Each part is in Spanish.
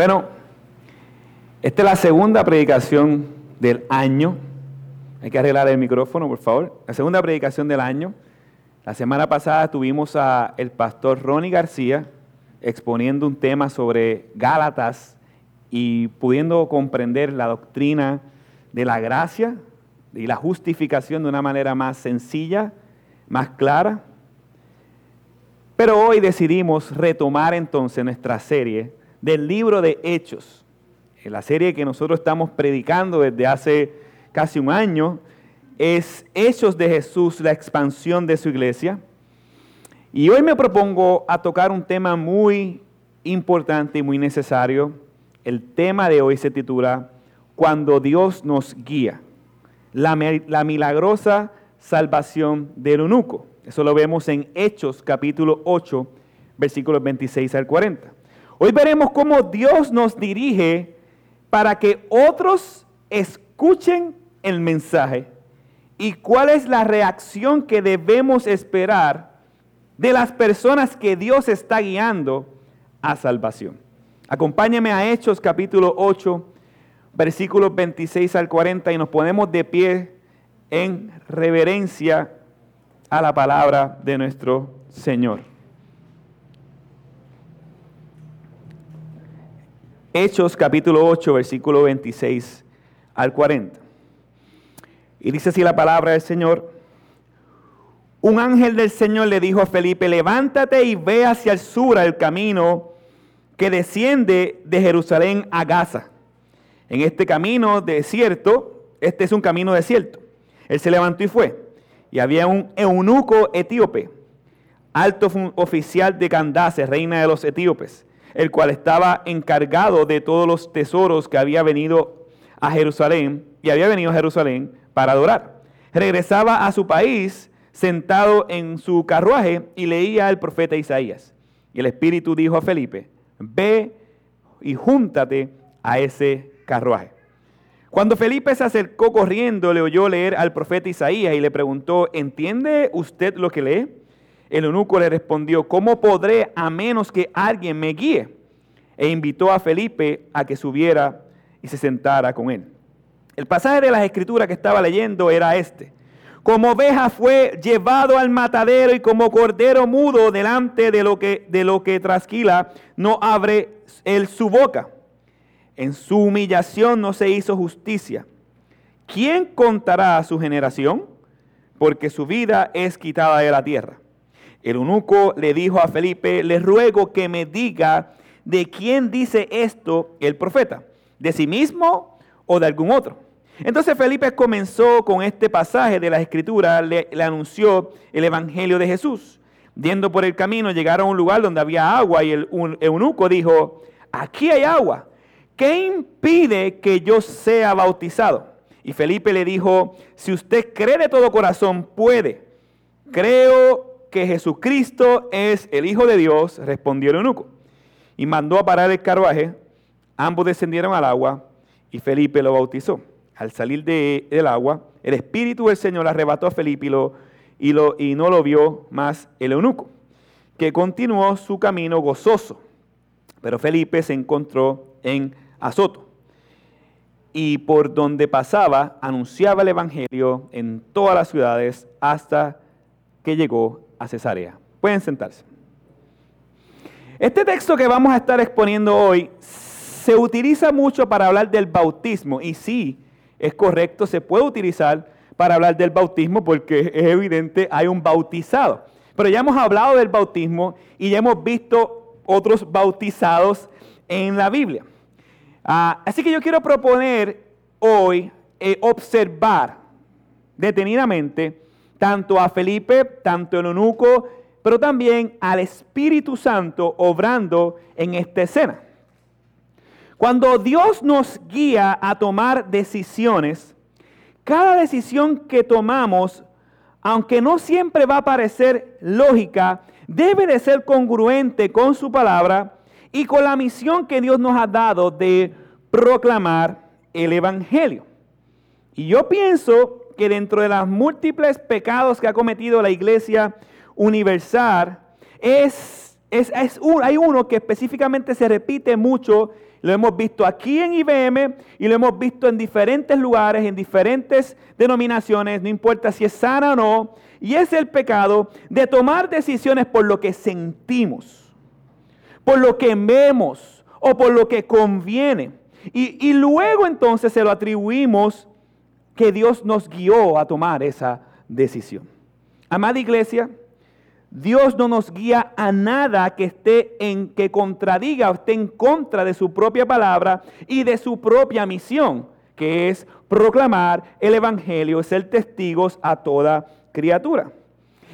Bueno, esta es la segunda predicación del año. Hay que arreglar el micrófono, por favor. La segunda predicación del año. La semana pasada tuvimos a el pastor Ronnie García exponiendo un tema sobre Gálatas y pudiendo comprender la doctrina de la gracia y la justificación de una manera más sencilla, más clara. Pero hoy decidimos retomar entonces nuestra serie del libro de Hechos, la serie que nosotros estamos predicando desde hace casi un año, es Hechos de Jesús, la expansión de su iglesia. Y hoy me propongo a tocar un tema muy importante y muy necesario. El tema de hoy se titula Cuando Dios nos guía, la, la milagrosa salvación del eunuco. Eso lo vemos en Hechos capítulo 8, versículos 26 al 40. Hoy veremos cómo Dios nos dirige para que otros escuchen el mensaje y cuál es la reacción que debemos esperar de las personas que Dios está guiando a salvación. Acompáñame a Hechos capítulo 8, versículos 26 al 40 y nos ponemos de pie en reverencia a la palabra de nuestro Señor. Hechos capítulo 8, versículo 26 al 40. Y dice así la palabra del Señor. Un ángel del Señor le dijo a Felipe, levántate y ve hacia el sur el camino que desciende de Jerusalén a Gaza. En este camino desierto, este es un camino desierto. Él se levantó y fue. Y había un eunuco etíope, alto oficial de Candace, reina de los etíopes, el cual estaba encargado de todos los tesoros que había venido a Jerusalén y había venido a Jerusalén para adorar. Regresaba a su país sentado en su carruaje y leía al profeta Isaías. Y el Espíritu dijo a Felipe, ve y júntate a ese carruaje. Cuando Felipe se acercó corriendo, le oyó leer al profeta Isaías y le preguntó, ¿entiende usted lo que lee? El eunuco le respondió, ¿cómo podré a menos que alguien me guíe? E invitó a Felipe a que subiera y se sentara con él. El pasaje de las escrituras que estaba leyendo era este. Como oveja fue llevado al matadero y como cordero mudo delante de lo que, de lo que trasquila, no abre él su boca. En su humillación no se hizo justicia. ¿Quién contará a su generación? Porque su vida es quitada de la tierra. El eunuco le dijo a Felipe, le ruego que me diga de quién dice esto el profeta, de sí mismo o de algún otro. Entonces Felipe comenzó con este pasaje de la escritura, le, anunció el Evangelio de Jesús. Yendo por el camino, llegaron a un lugar donde había agua y el eunuco dijo, aquí hay agua. ¿Qué impide que yo sea bautizado? Y Felipe le dijo, si usted cree de todo corazón, puede. Creo que Jesucristo es el Hijo de Dios, respondió el eunuco. Y mandó a parar el carruaje. Ambos descendieron al agua y Felipe lo bautizó al salir del agua, el Espíritu del Señor arrebató a Felipe y, lo, y, y no lo vio más el eunuco, que continuó su camino gozoso. Pero Felipe se encontró en Azoto. Y por donde pasaba, anunciaba el Evangelio en todas las ciudades hasta que llegó a Cesarea. Pueden sentarse. Este texto que vamos a estar exponiendo hoy se utiliza mucho para hablar del bautismo. Y sí, es correcto, se puede utilizar para hablar del bautismo porque es evidente, hay un bautizado. Pero ya hemos hablado del bautismo y ya hemos visto otros bautizados en la Biblia. Ah, así que yo quiero proponer hoy eh, observar detenidamente tanto a Felipe, tanto el eunuco, pero también al Espíritu Santo obrando en esta escena. Cuando Dios nos guía a tomar decisiones, cada decisión que tomamos, aunque no siempre va a parecer lógica, debe de ser congruente con su palabra y con la misión que Dios nos ha dado de proclamar el Evangelio. Y yo pienso que dentro de los múltiples pecados que ha cometido la Iglesia Universal, es, es, hay uno que específicamente se repite mucho lo hemos visto aquí en IBM y lo hemos visto en diferentes lugares, en diferentes denominaciones, no importa si es sana o no, y es el pecado de tomar decisiones por lo que sentimos, por lo que vemos o por lo que conviene. Y, y luego entonces se lo atribuimos que Dios nos guió a tomar esa decisión. Amada iglesia, Dios no nos guía a nada que esté en que contradiga o esté en contra de su propia palabra y de su propia misión, que es proclamar el evangelio, ser testigos a toda criatura.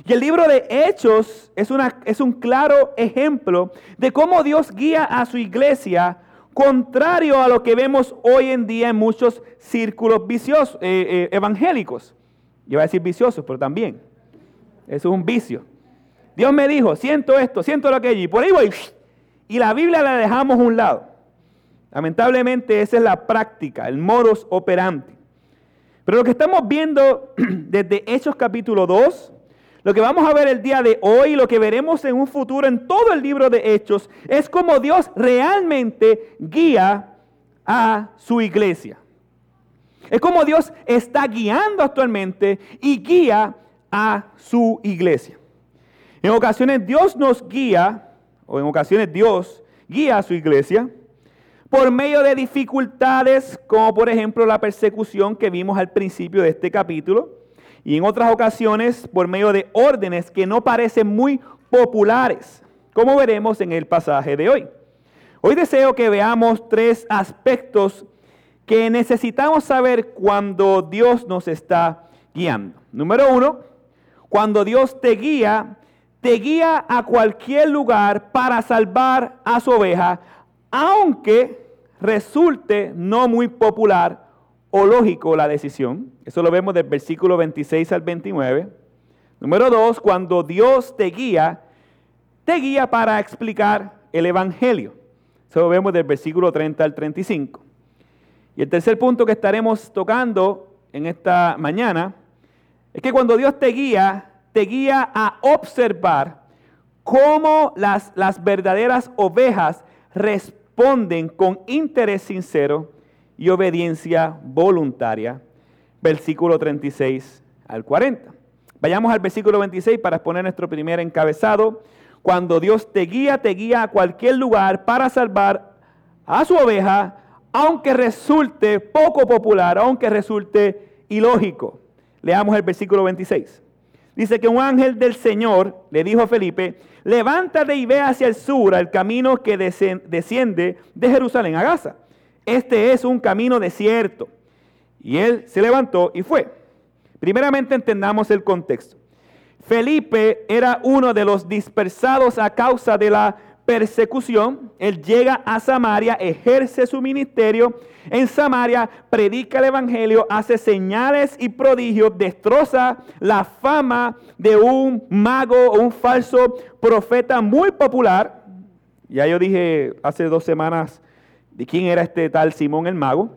Y el libro de Hechos es, una, es un claro ejemplo de cómo Dios guía a su iglesia contrario a lo que vemos hoy en día en muchos círculos eh, eh, evangélicos. Yo voy a decir viciosos, pero también. Eso es un vicio. Dios me dijo, siento esto, siento lo que y por ahí voy. Y la Biblia la dejamos a un lado. Lamentablemente esa es la práctica, el modus operandi. Pero lo que estamos viendo desde Hechos capítulo 2, lo que vamos a ver el día de hoy, lo que veremos en un futuro en todo el libro de Hechos, es cómo Dios realmente guía a su iglesia. Es como Dios está guiando actualmente y guía a su iglesia. En ocasiones Dios nos guía, o en ocasiones Dios guía a su iglesia por medio de dificultades, como por ejemplo la persecución que vimos al principio de este capítulo, y en otras ocasiones por medio de órdenes que no parecen muy populares, como veremos en el pasaje de hoy. Hoy deseo que veamos tres aspectos que necesitamos saber cuando Dios nos está guiando. Número uno, cuando Dios te guía, te guía a cualquier lugar para salvar a su oveja, aunque resulte no muy popular o lógico la decisión. Eso lo vemos del versículo 26 al 29. Número dos, cuando Dios te guía, te guía para explicar el Evangelio. Eso lo vemos del versículo 30 al 35. Y el tercer punto que estaremos tocando en esta mañana es que cuando Dios te guía, te guía a observar cómo las, las verdaderas ovejas responden con interés sincero y obediencia voluntaria. Versículo 36 al 40. Vayamos al versículo 26 para exponer nuestro primer encabezado. Cuando Dios te guía, te guía a cualquier lugar para salvar a su oveja, aunque resulte poco popular, aunque resulte ilógico. Leamos el versículo 26. Dice que un ángel del Señor le dijo a Felipe, levántate y ve hacia el sur, al camino que desciende de Jerusalén a Gaza. Este es un camino desierto. Y él se levantó y fue. Primeramente entendamos el contexto. Felipe era uno de los dispersados a causa de la persecución, él llega a Samaria, ejerce su ministerio en Samaria, predica el Evangelio, hace señales y prodigios, destroza la fama de un mago o un falso profeta muy popular. Ya yo dije hace dos semanas de quién era este tal Simón el mago.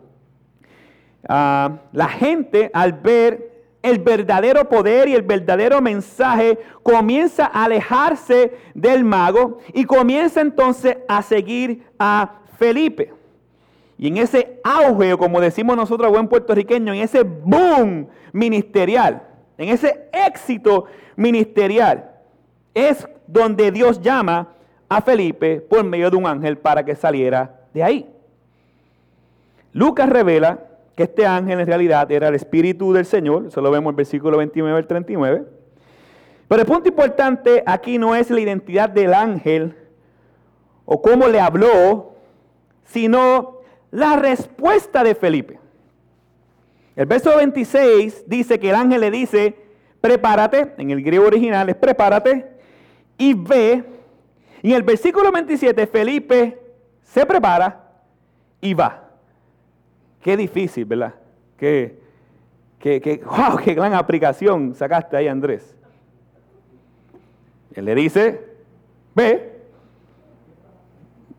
Ah, la gente al ver el verdadero poder y el verdadero mensaje comienza a alejarse del mago y comienza entonces a seguir a Felipe. Y en ese auge, como decimos nosotros buen puertorriqueño, en ese boom ministerial, en ese éxito ministerial, es donde Dios llama a Felipe por medio de un ángel para que saliera de ahí. Lucas revela que este ángel en realidad era el Espíritu del Señor, eso lo vemos en el versículo 29 al 39. Pero el punto importante aquí no es la identidad del ángel o cómo le habló, sino la respuesta de Felipe. El verso 26 dice que el ángel le dice, prepárate, en el griego original es prepárate y ve. Y en el versículo 27 Felipe se prepara y va. Qué difícil, ¿verdad? Qué, wow, qué gran aplicación sacaste ahí, Andrés. Él le dice, ve,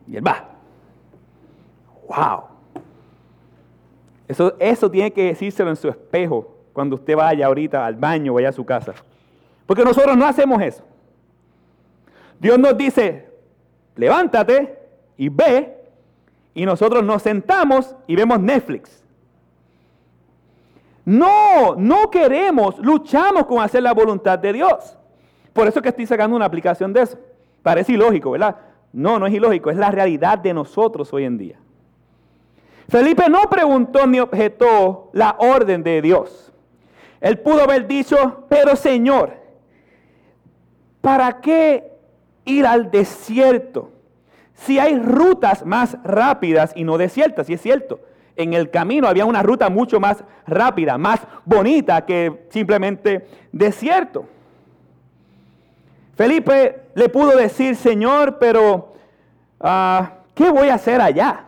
y él va. Wow. Eso, eso tiene que decírselo en su espejo cuando usted vaya ahorita al baño o vaya a su casa. Porque nosotros no hacemos eso. Dios nos dice, levántate y ve, y nosotros nos sentamos y vemos Netflix. No, no queremos, luchamos con hacer la voluntad de Dios. Por eso que estoy sacando una aplicación de eso. Parece ilógico, ¿verdad? No, no es ilógico, es la realidad de nosotros hoy en día. Felipe no preguntó ni objetó la orden de Dios. Él pudo haber dicho, pero Señor, ¿para qué ir al desierto si hay rutas más rápidas y no desiertas? Y es cierto, en el camino había una ruta mucho más rápida, más bonita que simplemente desierto. Felipe le pudo decir, Señor, pero ah, ¿qué voy a hacer allá?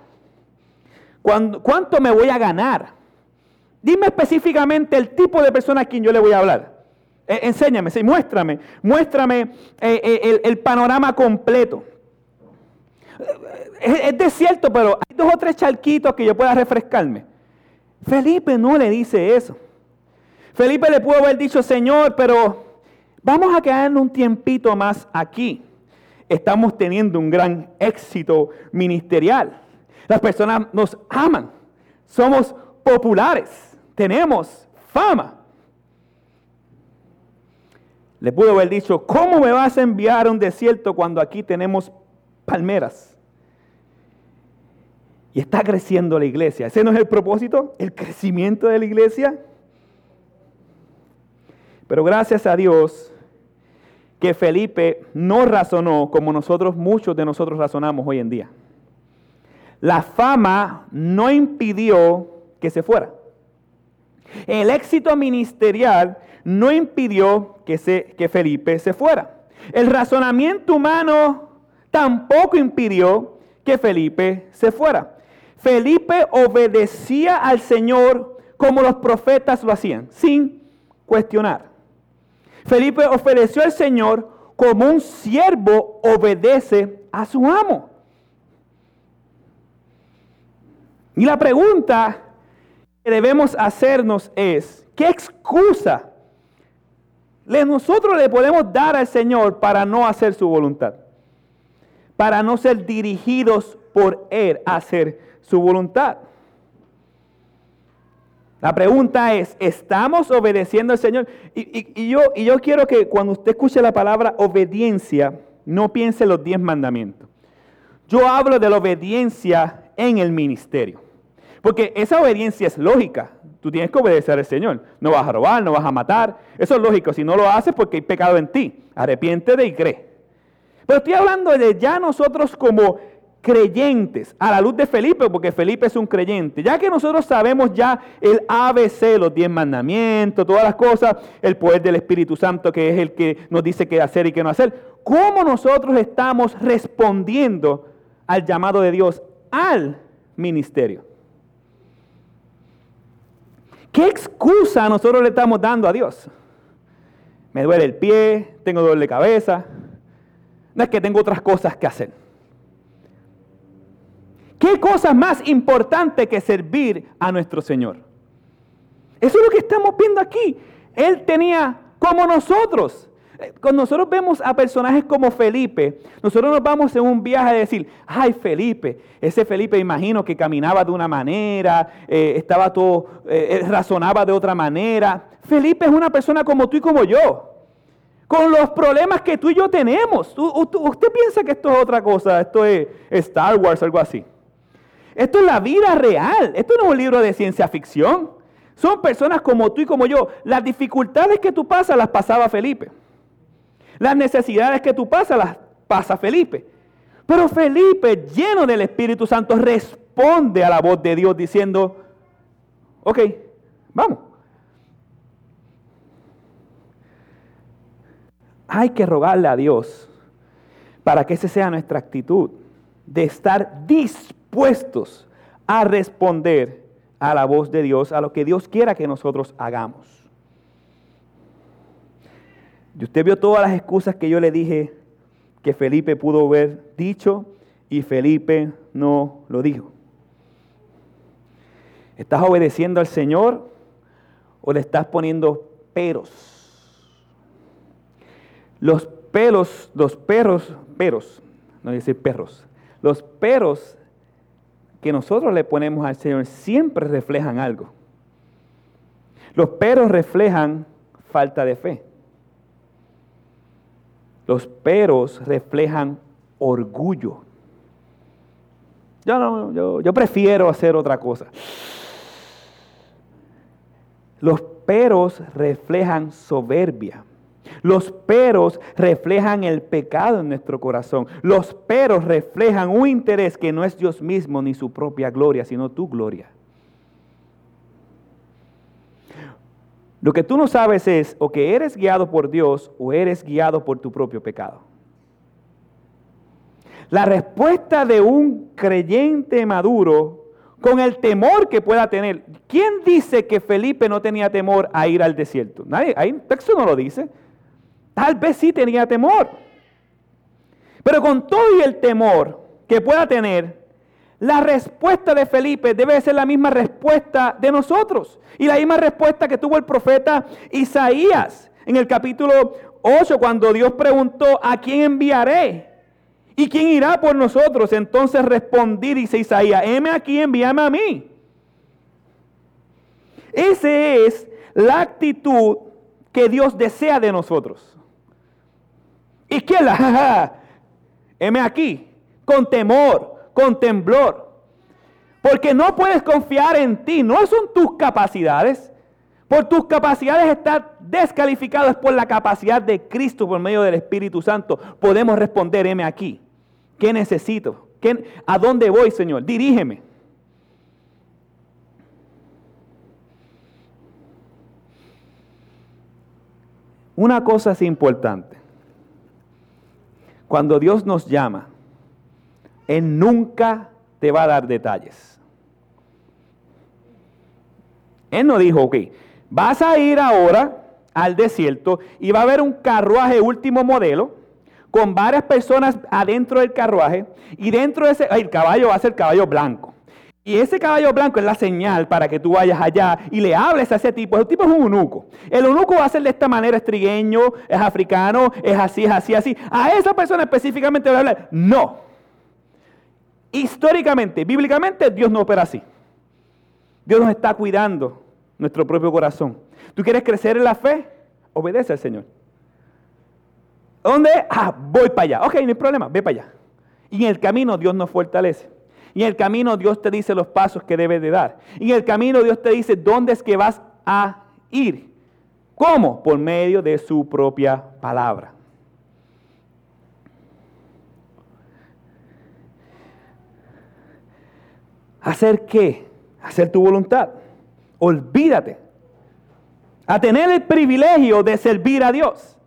¿Cuánto me voy a ganar? Dime específicamente el tipo de persona a quien yo le voy a hablar. Eh, enséñame, sí, muéstrame, muéstrame eh, eh, el, panorama completo. Es, es desierto, pero hay dos o tres charquitos que yo pueda refrescarme. Felipe no le dice eso. Felipe le pudo haber dicho, Señor, pero vamos a quedarnos un tiempito más aquí. Estamos teniendo un gran éxito ministerial. Las personas nos aman. Somos populares. Tenemos fama. Le pudo haber dicho, ¿cómo me vas a enviar a un desierto cuando aquí tenemos palmeras? Y está creciendo la iglesia. ¿Ese no es el propósito? ¿El crecimiento de la iglesia? Pero gracias a Dios que Felipe no razonó como nosotros, muchos de nosotros razonamos hoy en día. La fama no impidió que se fuera. El éxito ministerial no impidió que, se, que Felipe se fuera. El razonamiento humano tampoco impidió que Felipe se fuera. Felipe obedecía al Señor como los profetas lo hacían, sin cuestionar. Felipe obedeció al Señor como un siervo obedece a su amo. Y la pregunta que debemos hacernos es, ¿qué excusa nosotros le podemos dar al Señor para no hacer su voluntad? Para no ser dirigidos por Él a hacer su voluntad. La pregunta es, ¿estamos obedeciendo al Señor? Y, yo, y yo quiero que cuando usted escuche la palabra obediencia, no piense en los diez mandamientos. Yo hablo de la obediencia en el ministerio. Porque esa obediencia es lógica. Tú tienes que obedecer al Señor. No vas a robar, no vas a matar. Eso es lógico. Si no lo haces, porque hay pecado en ti. Arrepiéntete y cree. Pero estoy hablando de ya nosotros como creyentes, a la luz de Felipe, porque Felipe es un creyente. Ya que nosotros sabemos ya el ABC, los diez mandamientos, todas las cosas, el poder del Espíritu Santo, que es el que nos dice qué hacer y qué no hacer. ¿Cómo nosotros estamos respondiendo al llamado de Dios al ministerio? ¿Qué excusa nosotros le estamos dando a Dios? Me duele el pie, tengo dolor de cabeza. No es que tengo otras cosas que hacer. ¿Qué cosa más importante que servir a nuestro Señor? Eso es lo que estamos viendo aquí. Él tenía como nosotros cuando nosotros vemos a personajes como Felipe, nosotros nos vamos en un viaje a decir, ay Felipe, ese Felipe imagino que caminaba de una manera, eh, estaba todo, eh, eh, razonaba de otra manera. Felipe es una persona como tú y como yo, con los problemas que tú y yo tenemos. usted piensa que esto es otra cosa, esto es Star Wars, algo así. Esto es la vida real, esto no es un libro de ciencia ficción. Son personas como tú y como yo. Las dificultades que tú pasas las pasaba Felipe. Las necesidades que tú pasas las pasa Felipe. Pero Felipe, lleno del Espíritu Santo, responde a la voz de Dios diciendo, ok, vamos. Hay que rogarle a Dios para que esa sea nuestra actitud, de estar a responder a la voz de Dios, a lo que Dios quiera que nosotros hagamos. Y usted vio todas las excusas que yo le dije que Felipe pudo haber dicho y Felipe no lo dijo. ¿Estás obedeciendo al Señor o le estás poniendo peros? Los pelos, los perros, peros, no decir perros, los peros que nosotros le ponemos al Señor siempre reflejan algo. Los peros reflejan falta de fe. Los peros reflejan orgullo. Yo, no, yo, yo prefiero hacer otra cosa. Los peros reflejan soberbia. Los peros reflejan el pecado en nuestro corazón. Los peros reflejan un interés que no es Dios mismo ni su propia gloria, sino tu gloria. Lo que tú no sabes es o que eres guiado por Dios o eres guiado por tu propio pecado. La respuesta de un creyente maduro con el temor que pueda tener. ¿Quién dice que Felipe no tenía temor a ir al desierto? Nadie, ahí el texto no lo dice. Tal vez sí tenía temor. Pero con todo y el temor que pueda tener, la respuesta de Felipe debe ser la misma respuesta de nosotros. Y la misma respuesta que tuvo el profeta Isaías en el capítulo 8, cuando Dios preguntó, ¿a quién enviaré? ¿Y quién irá por nosotros? Entonces respondí, dice Isaías, heme aquí, envíame a mí. Esa es la actitud que Dios desea de nosotros. ¿Y quién la? Heme aquí, con temor, con temblor. Porque no puedes confiar en ti, no son tus capacidades. Por tus capacidades estás descalificado, es por la capacidad de Cristo por medio del Espíritu Santo. Podemos responder, heme aquí. ¿Qué necesito? ¿A dónde voy, Señor? Dirígeme. Una cosa es importante. Cuando Dios nos llama, Él nunca te va a dar detalles. Él no dijo, ok, vas a ir ahora al desierto y va a haber un carruaje último modelo con varias personas adentro del carruaje y dentro de ese, el caballo va a ser caballo blanco. Y ese caballo blanco es la señal para que tú vayas allá y le hables a ese tipo. Ese tipo es un eunuco. El eunuco va a ser de esta manera, es trigueño, es africano, es así, es así, así. A esa persona específicamente va a hablar. No. Históricamente, bíblicamente, Dios no opera así. Dios nos está cuidando nuestro propio corazón. ¿Tú quieres crecer en la fe? Obedece al Señor. ¿Dónde? Ah, voy para allá. Ok, no hay problema, ve para allá. Y en el camino Dios nos fortalece. Y en el camino Dios te dice los pasos que debes de dar. Y en el camino Dios te dice dónde es que vas a ir. ¿Cómo? Por medio de su propia palabra. ¿Hacer qué? Hacer tu voluntad. Olvídate. A tener el privilegio de servir a Dios.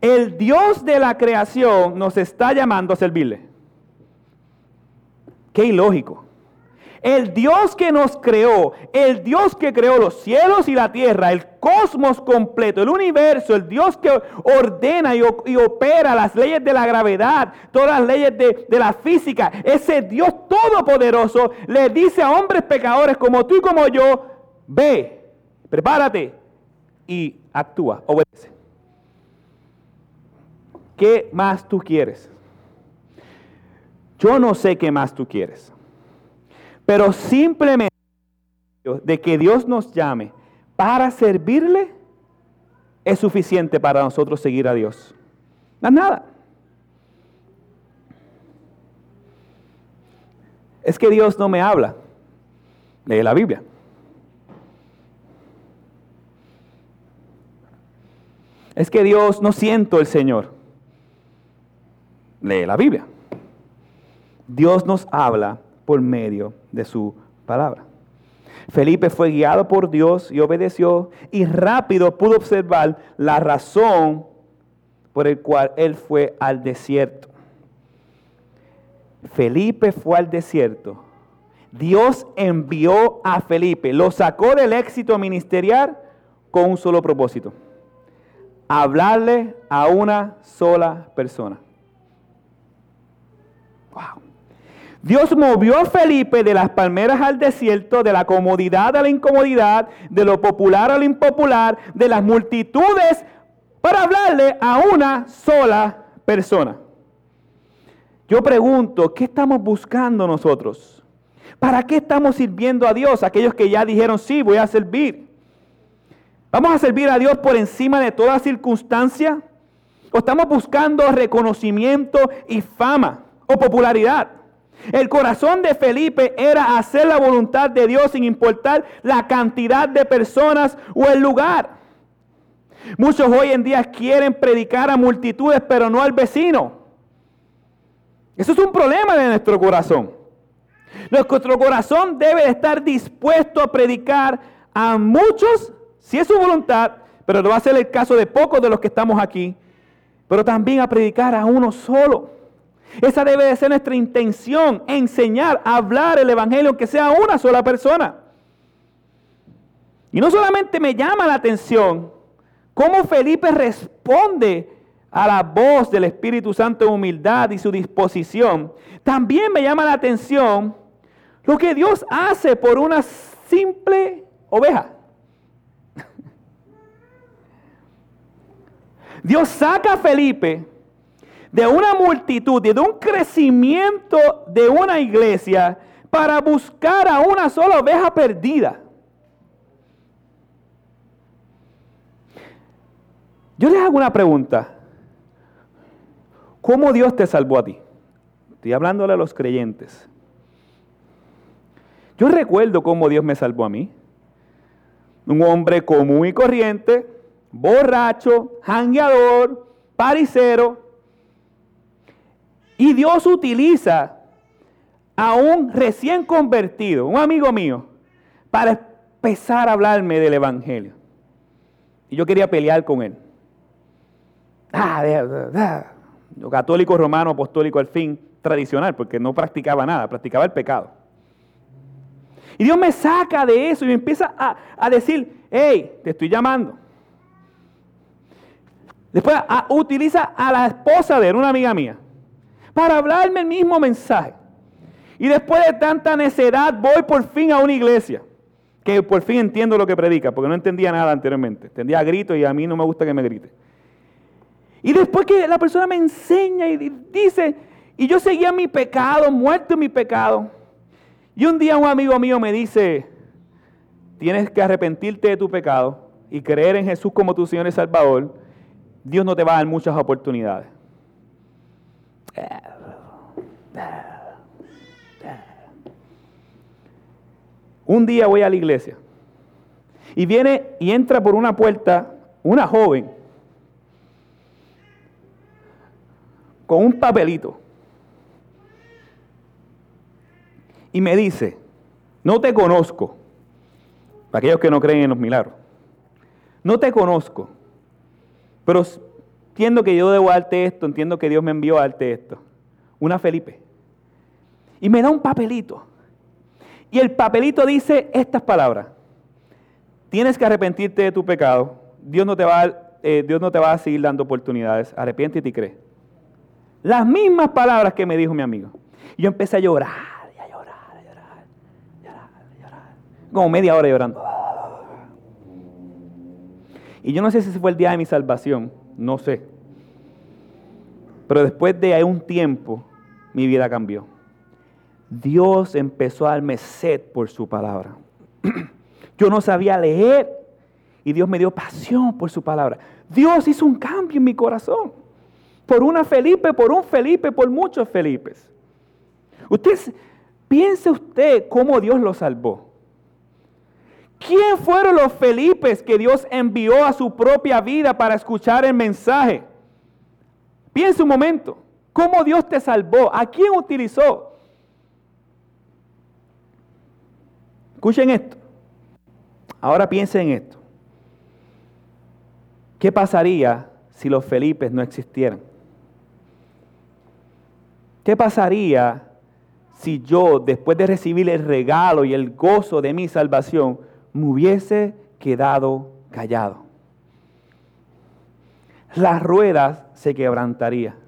El Dios de la creación nos está llamando a servirle. Qué ilógico. El Dios que nos creó, el Dios que creó los cielos y la tierra, el cosmos completo, el universo, el Dios que ordena y, opera las leyes de la gravedad, todas las leyes de, de, la física, ese Dios todopoderoso le dice a hombres pecadores como tú y como yo, ve, prepárate y actúa, obedece. ¿Qué más tú quieres? Yo no sé qué más tú quieres. Pero simplemente de que Dios nos llame para servirle es suficiente para nosotros seguir a Dios. No nada. Es que Dios no me habla. Lee la Biblia. Es que Dios no siento el Señor. Lee la Biblia. Dios nos habla por medio de su palabra. Felipe fue guiado por Dios y obedeció y rápido pudo observar la razón por el cual él fue al desierto. Felipe fue al desierto. Dios envió a Felipe, lo sacó del éxito ministerial con un solo propósito. Hablarle a una sola persona. Wow. Dios movió a Felipe de las palmeras al desierto, de la comodidad a la incomodidad, de lo popular a lo impopular, de las multitudes, para hablarle a una sola persona. Yo pregunto, ¿qué estamos buscando nosotros? ¿Para qué estamos sirviendo a Dios? Aquellos que ya dijeron, sí, voy a servir. ¿Vamos a servir a Dios por encima de toda circunstancia? ¿O estamos buscando reconocimiento y fama o popularidad? El corazón de Felipe era hacer la voluntad de Dios sin importar la cantidad de personas o el lugar. Muchos hoy en día quieren predicar a multitudes, pero no al vecino. Eso es un problema de nuestro corazón. Nuestro corazón debe estar dispuesto a predicar a muchos, si es su voluntad, pero no va a ser el caso de pocos de los que estamos aquí, pero también a predicar a uno solo. Esa debe de ser nuestra intención, enseñar, hablar el Evangelio, que sea una sola persona. Y no solamente me llama la atención cómo Felipe responde a la voz del Espíritu Santo en humildad y su disposición, también me llama la atención lo que Dios hace por una simple oveja. Dios saca a Felipe de una multitud y de un crecimiento de una iglesia para buscar a una sola oveja perdida. Yo les hago una pregunta. ¿Cómo Dios te salvó a ti? Estoy hablándole a los creyentes. Yo recuerdo cómo Dios me salvó a mí. Un hombre común y corriente, borracho, jangueador, paricero, y Dios utiliza a un recién convertido, un amigo mío, para empezar a hablarme del Evangelio. Y yo quería pelear con él. Ah, católico romano, apostólico al fin, tradicional, porque no practicaba nada, practicaba el pecado. Y Dios me saca de eso y me empieza a, a decir, hey, te estoy llamando. Después utiliza a la esposa de él, una amiga mía para hablarme el mismo mensaje. Y después de tanta necedad voy por fin a una iglesia, que por fin entiendo lo que predica, porque no entendía nada anteriormente. Entendía gritos y a mí no me gusta que me grite. Y después que la persona me enseña y dice, y yo seguía mi pecado, muerto en mi pecado. Y un día un amigo mío me dice, tienes que arrepentirte de tu pecado y creer en Jesús como tu Señor y Salvador. Dios no te va a dar muchas oportunidades. Un día voy a la iglesia. Y viene y entra por una puerta una joven con un papelito. Y me dice, no te conozco, para aquellos que no creen en los milagros, no te conozco, pero entiendo que yo debo darte esto, entiendo que Dios me envió a darte esto. Una Felipe. Y me da un papelito. Y el papelito dice estas palabras. Tienes que arrepentirte de tu pecado. Dios no te va a, eh, Dios no te va a seguir dando oportunidades. Arrepiéntete y cree. Las mismas palabras que me dijo mi amigo. Y yo empecé a llorar, a llorar, a llorar, llorar, llorar. Como media hora llorando. Y yo no sé si ese fue el día de mi salvación, no sé. Pero después de un tiempo, mi vida cambió. Dios empezó a darme sed por su palabra. Yo no sabía leer y Dios me dio pasión por su palabra. Dios hizo un cambio en mi corazón. Por una Felipe, por un Felipe, por muchos Felipes. Usted piense usted cómo Dios lo salvó. ¿Quién fueron los Felipes que Dios envió a su propia vida para escuchar el mensaje? Piense un momento. ¿Cómo Dios te salvó? ¿A quién utilizó? Escuchen esto. Ahora piensen en esto. ¿Qué pasaría si los Felipes no existieran? ¿Qué pasaría si yo, después de recibir el regalo y el gozo de mi salvación, me hubiese quedado callado? Las ruedas se quebrantarían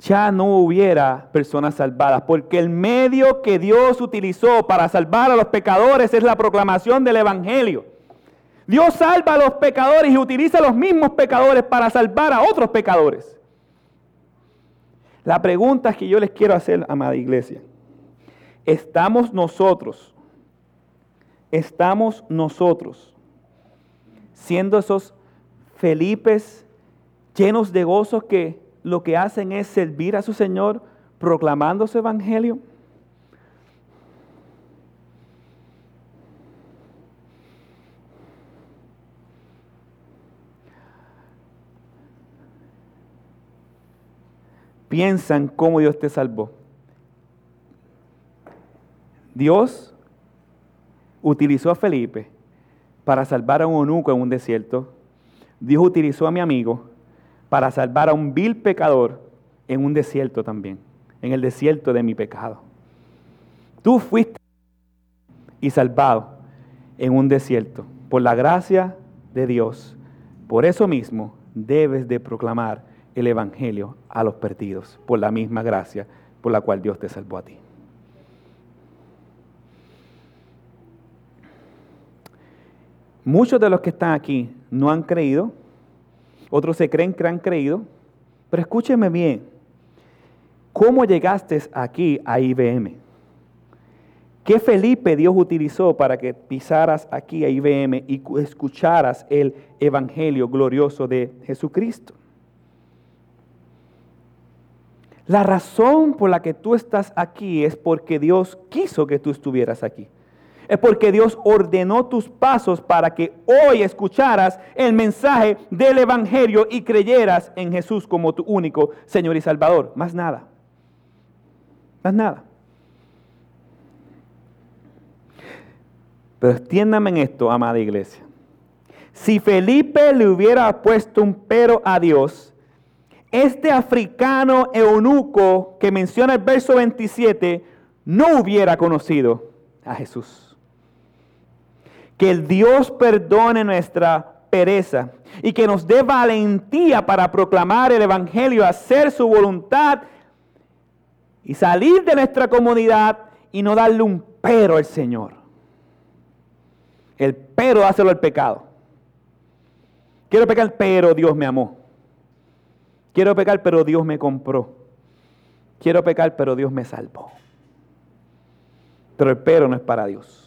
ya no hubiera personas salvadas, porque el medio que Dios utilizó para salvar a los pecadores es la proclamación del Evangelio. Dios salva a los pecadores y utiliza a los mismos pecadores para salvar a otros pecadores. La pregunta que yo les quiero hacer, amada iglesia, ¿estamos nosotros, estamos nosotros siendo esos Felipes llenos de gozo que lo que hacen es servir a su Señor proclamando su evangelio? piensan cómo Dios te salvó. Dios utilizó a Felipe para salvar a un eunuco en un desierto. Dios utilizó a mi amigo para salvar a un vil pecador en un desierto también, en el desierto de mi pecado. Tú fuiste y salvado en un desierto por la gracia de Dios. Por eso mismo debes de proclamar el Evangelio a los perdidos por la misma gracia por la cual Dios te salvó a ti. Muchos de los que están aquí no han creído, otros se creen que han creído, pero escúcheme bien, ¿cómo llegaste aquí a IBM? ¿Qué Felipe Dios utilizó para que pisaras aquí a IBM y escucharas el Evangelio glorioso de Jesucristo? La razón por la que tú estás aquí es porque Dios quiso que tú estuvieras aquí. Es porque Dios ordenó tus pasos para que hoy escucharas el mensaje del Evangelio y creyeras en Jesús como tu único Señor y Salvador. Más nada. Más nada. Pero extiéndame en esto, amada iglesia. Si Felipe le hubiera puesto un pero a Dios, este africano eunuco que menciona el verso 27 no hubiera conocido a Jesús. Que el Dios perdone nuestra pereza y que nos dé valentía para proclamar el Evangelio, hacer su voluntad y salir de nuestra comunidad y no darle un pero al Señor. El pero hácelo al pecado. Quiero pecar, pero Dios me amó. Quiero pecar, pero Dios me compró. Quiero pecar, pero Dios me salvó. Pero el pero no es para Dios.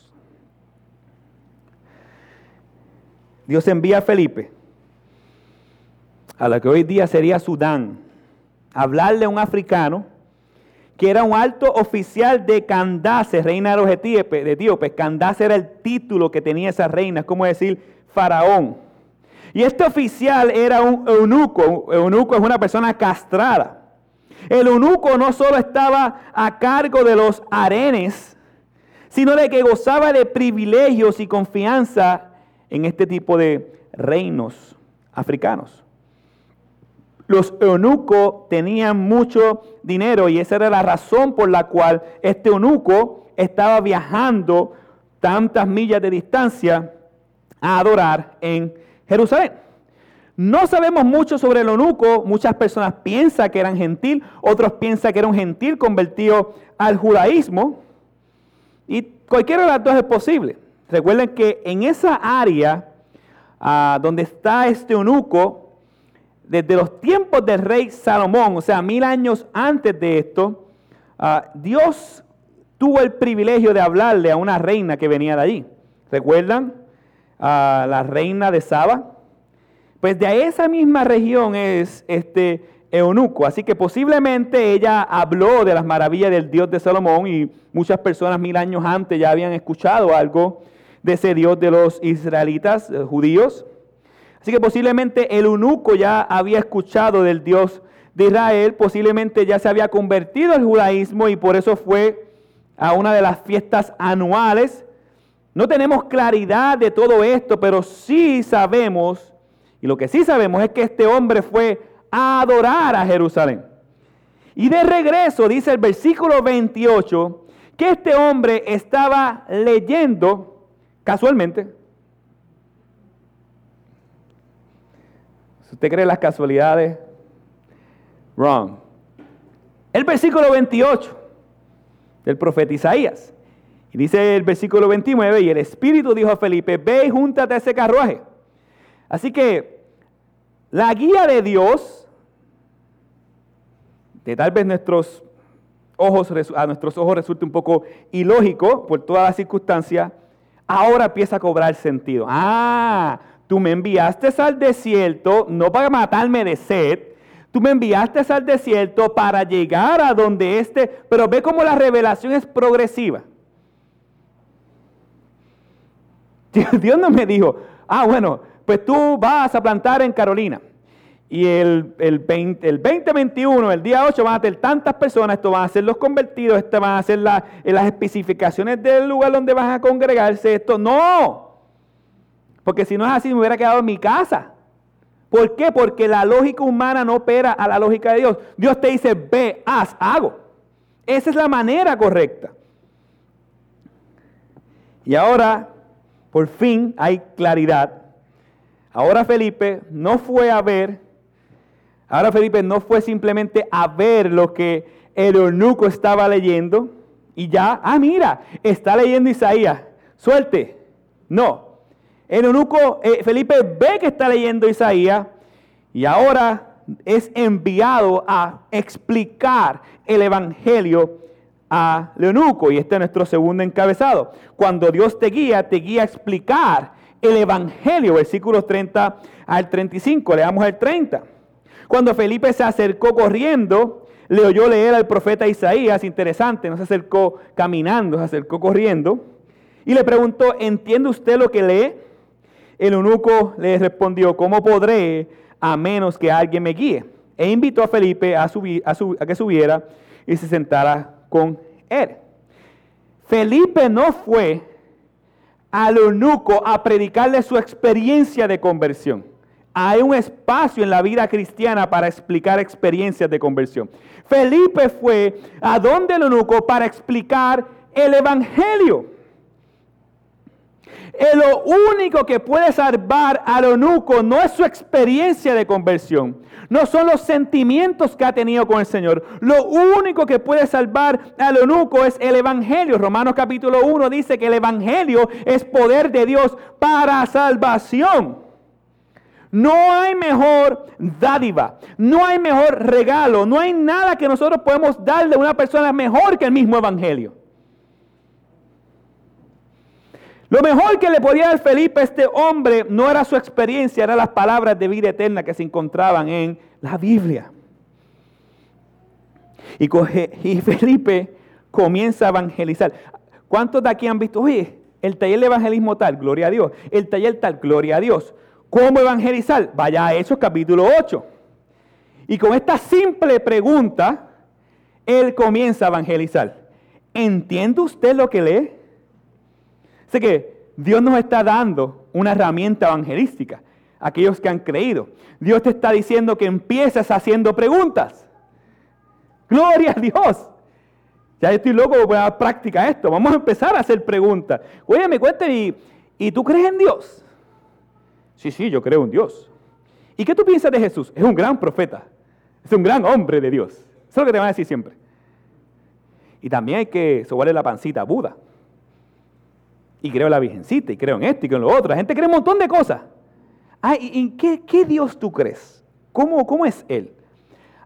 Dios envía a Felipe, a lo que hoy día sería Sudán, hablarle a un africano que era un alto oficial de Candace, reina de los etíopes. Candace era el título que tenía esa reina, es como decir faraón. Y este oficial era un eunuco. Eunuco es una persona castrada. El eunuco no solo estaba a cargo de los arenes, sino de que gozaba de privilegios y confianza en este tipo de reinos africanos. Los eunucos tenían mucho dinero y esa era la razón por la cual este eunuco estaba viajando tantas millas de distancia a adorar en Jerusalén. No sabemos mucho sobre el eunuco, muchas personas piensan que eran gentil, otros piensan que era un gentil convertido al judaísmo, y cualquiera de las dos es posible. Recuerden que en esa área ah, donde está este eunuco, desde los tiempos del rey Salomón, o sea, mil años antes de esto, ah, Dios tuvo el privilegio de hablarle a una reina que venía de allí. ¿Recuerdan? a la reina de Saba. Pues de esa misma región es este eunuco. Así que posiblemente ella habló de las maravillas del Dios de Salomón y muchas personas mil años antes ya habían escuchado algo de ese Dios de los israelitas eh, judíos. Así que posiblemente el eunuco ya había escuchado del Dios de Israel, posiblemente ya se había convertido al judaísmo y por eso fue a una de las fiestas anuales no tenemos claridad de todo esto, pero sí sabemos, y lo que sí sabemos es que este hombre fue a adorar a Jerusalén. Y de regreso dice el versículo 28 que este hombre estaba leyendo casualmente. Si usted cree las casualidades, wrong. El versículo 28 del profeta Isaías. Y dice el versículo 29, y el Espíritu dijo a Felipe, ve y júntate a ese carruaje. Así que la guía de Dios de tal vez nuestros ojos, a nuestros ojos resulte un poco ilógico por todas las circunstancias, ahora empieza a cobrar sentido. Ah, tú me enviaste al desierto no para matarme de sed, tú me enviaste al desierto para llegar a donde este, pero ve cómo la revelación es progresiva. Dios no me dijo, ah, bueno, pues tú vas a plantar en Carolina. Y el, el, 20, el 2021, el día 8, van a tener tantas personas, esto van a ser los convertidos, esto van a ser las especificaciones del lugar donde van a congregarse, esto no. Porque si no es así, me hubiera quedado en mi casa. ¿Por qué? Porque la lógica humana no opera a la lógica de Dios. Dios te dice, ve, haz, hago. Esa es la manera correcta. Y ahora, por fin, hay claridad. Ahora Felipe no fue a ver Ahora Felipe no fue simplemente a ver lo que el eunuco estaba leyendo y ya, ah, mira, está leyendo Isaías, suelte. No, el eunuco, eh, Felipe ve que está leyendo Isaías y ahora es enviado a explicar el Evangelio a eunuco. Y este es nuestro segundo encabezado. Cuando Dios te guía, te guía a explicar el Evangelio, versículos 30 al 35. Leamos el 30. Cuando Felipe se acercó corriendo, le oyó leer al profeta Isaías, interesante, no se acercó caminando, se acercó corriendo, y le preguntó, ¿entiende usted lo que lee? El eunuco le respondió, ¿cómo podré a menos que alguien me guíe? E invitó a Felipe a, subir, a, a que subiera y se sentara con él. Felipe no fue al eunuco a predicarle su experiencia de conversión hay un espacio en la vida cristiana para explicar experiencias de conversión. Felipe fue a donde el eunuco para explicar el evangelio. lo único que puede salvar al eunuco no es su experiencia de conversión, no son los sentimientos que ha tenido con el Señor. Lo único que puede salvar al eunuco es el Evangelio. Romanos capítulo 1 dice que el Evangelio es poder de Dios para salvación. No hay mejor dádiva, no hay mejor regalo, no hay nada que nosotros podemos darle a una persona mejor que el mismo Evangelio. Lo mejor que le podía dar Felipe a este hombre no era su experiencia, eran las palabras de vida eterna que se encontraban en la Biblia. Y, Felipe comienza a evangelizar. ¿Cuántos de aquí han visto, oye, el taller de evangelismo tal, gloria a Dios, el taller tal, gloria a Dios? ¿Cómo evangelizar? Vaya a Hechos capítulo 8. Y con esta simple pregunta, él comienza a evangelizar. ¿Entiende usted lo que lee? Sé que Dios nos está dando una herramienta evangelística. Aquellos que han creído. Dios te está diciendo que empieces haciendo preguntas. Gloria a Dios. Ya estoy loco por poner práctica esto. Vamos a empezar a hacer preguntas. Oye, me cuente, ¿y, ¿y tú crees en Dios? Sí, sí, yo creo en Dios. ¿Y qué tú piensas de Jesús? Es un gran profeta. Es un gran hombre de Dios. Eso es lo que te van a decir siempre. Y también hay que sobarle la pancita Buda. Y creo en la Virgencita, y creo en esto, y creo en lo otro. La gente cree un montón de cosas. Ah, ¿y en qué, Dios tú crees? ¿Cómo, ¿Cómo es Él?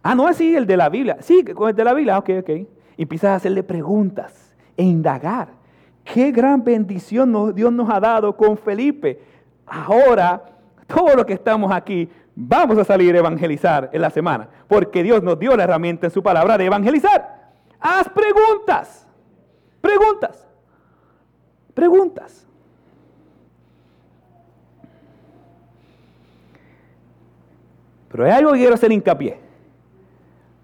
Ah, no es así el de la Biblia. Sí, con el de la Biblia, ok, ok. Y empiezas a hacerle preguntas e indagar. Qué gran bendición Dios nos ha dado con Felipe ahora todo lo que estamos aquí vamos a salir a evangelizar en la semana, porque Dios nos dio la herramienta en su palabra de evangelizar. Haz preguntas, preguntas, preguntas. Pero hay algo que quiero hacer hincapié.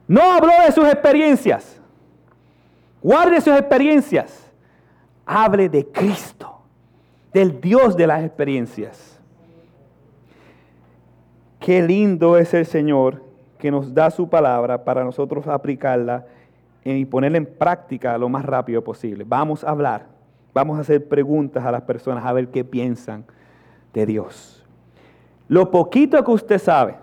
No habló de sus experiencias. Guarde sus experiencias. Hable de Cristo del Dios de las experiencias. Qué lindo es el Señor que nos da su palabra para nosotros aplicarla y ponerla en práctica lo más rápido posible. Vamos a hablar, vamos a hacer preguntas a las personas a ver qué piensan de Dios. Lo poquito que usted sabe,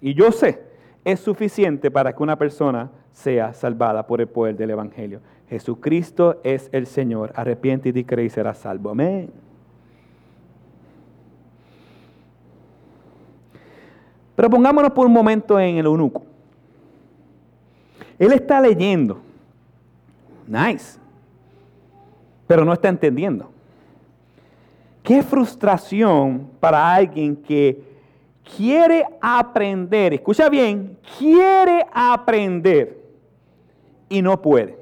y yo sé, es suficiente para que una persona sea salvada por el poder del Evangelio. Jesucristo es el Señor. Arrepiente y cree y será salvo. Amén. Pero pongámonos por un momento en el eunuco. Él está leyendo. Nice. Pero no está entendiendo. Qué frustración para alguien que quiere aprender, escucha bien, quiere aprender y no puede.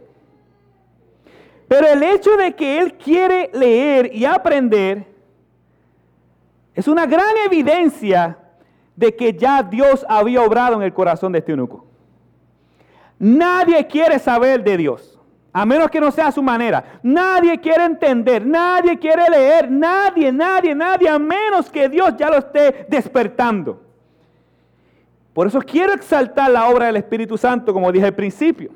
Pero el hecho de que él quiere leer y aprender es una gran evidencia de que ya Dios había obrado en el corazón de este eunuco. Nadie quiere saber de Dios. A menos que no sea su manera. Nadie quiere entender, nadie quiere leer, nadie, nadie, nadie, a menos que Dios ya lo esté despertando. Por eso quiero exaltar la obra del Espíritu Santo, como dije al principio.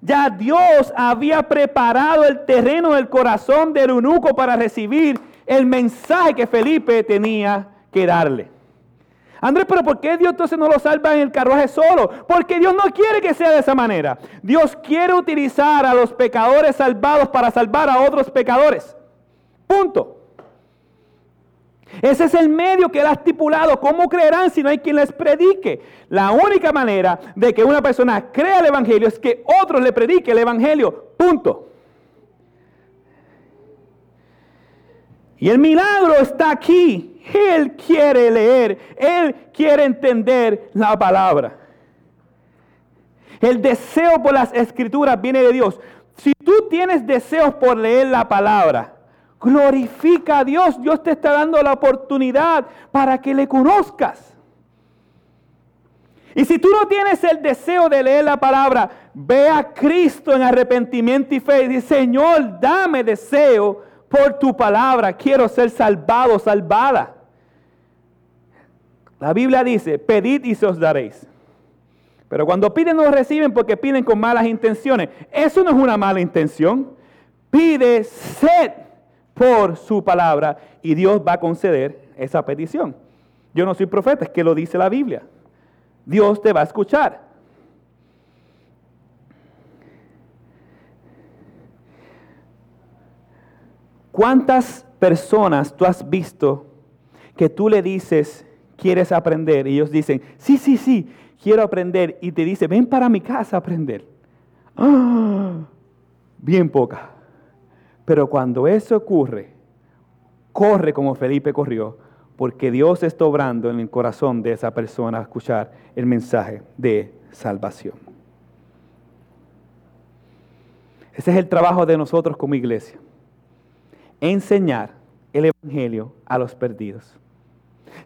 Ya Dios había preparado el terreno del corazón del eunuco para recibir el mensaje que Felipe tenía que darle. Andrés, pero ¿por qué Dios entonces no lo salva en el carruaje solo? Porque Dios no quiere que sea de esa manera. Dios quiere utilizar a los pecadores salvados para salvar a otros pecadores. Punto. Ese es el medio que Él ha estipulado. ¿Cómo creerán si no hay quien les predique? La única manera de que una persona crea el Evangelio es que otros le predique el Evangelio. Punto. Y el milagro está aquí. Él quiere leer, Él quiere entender la palabra. El deseo por las escrituras viene de Dios. Si tú tienes deseos por leer la palabra, glorifica a Dios. Dios te está dando la oportunidad para que le conozcas. Y si tú no tienes el deseo de leer la palabra, ve a Cristo en arrepentimiento y fe y dice, Señor, dame deseo por tu palabra. Quiero ser salvado, salvada. La Biblia dice, pedid y se os daréis. Pero cuando piden no reciben porque piden con malas intenciones. Eso no es una mala intención. Pide sed por su palabra y Dios va a conceder esa petición. Yo no soy profeta, es que lo dice la Biblia. Dios te va a escuchar. ¿Cuántas personas tú has visto que tú le dices, quieres aprender? Y ellos dicen, sí, sí, sí, quiero aprender. Y te dice, ven para mi casa a aprender. ¡Ah! Bien poca. Pero cuando eso ocurre, corre como Felipe corrió, porque Dios está obrando en el corazón de esa persona a escuchar el mensaje de salvación. Ese es el trabajo de nosotros como iglesia. Enseñar el Evangelio a los perdidos.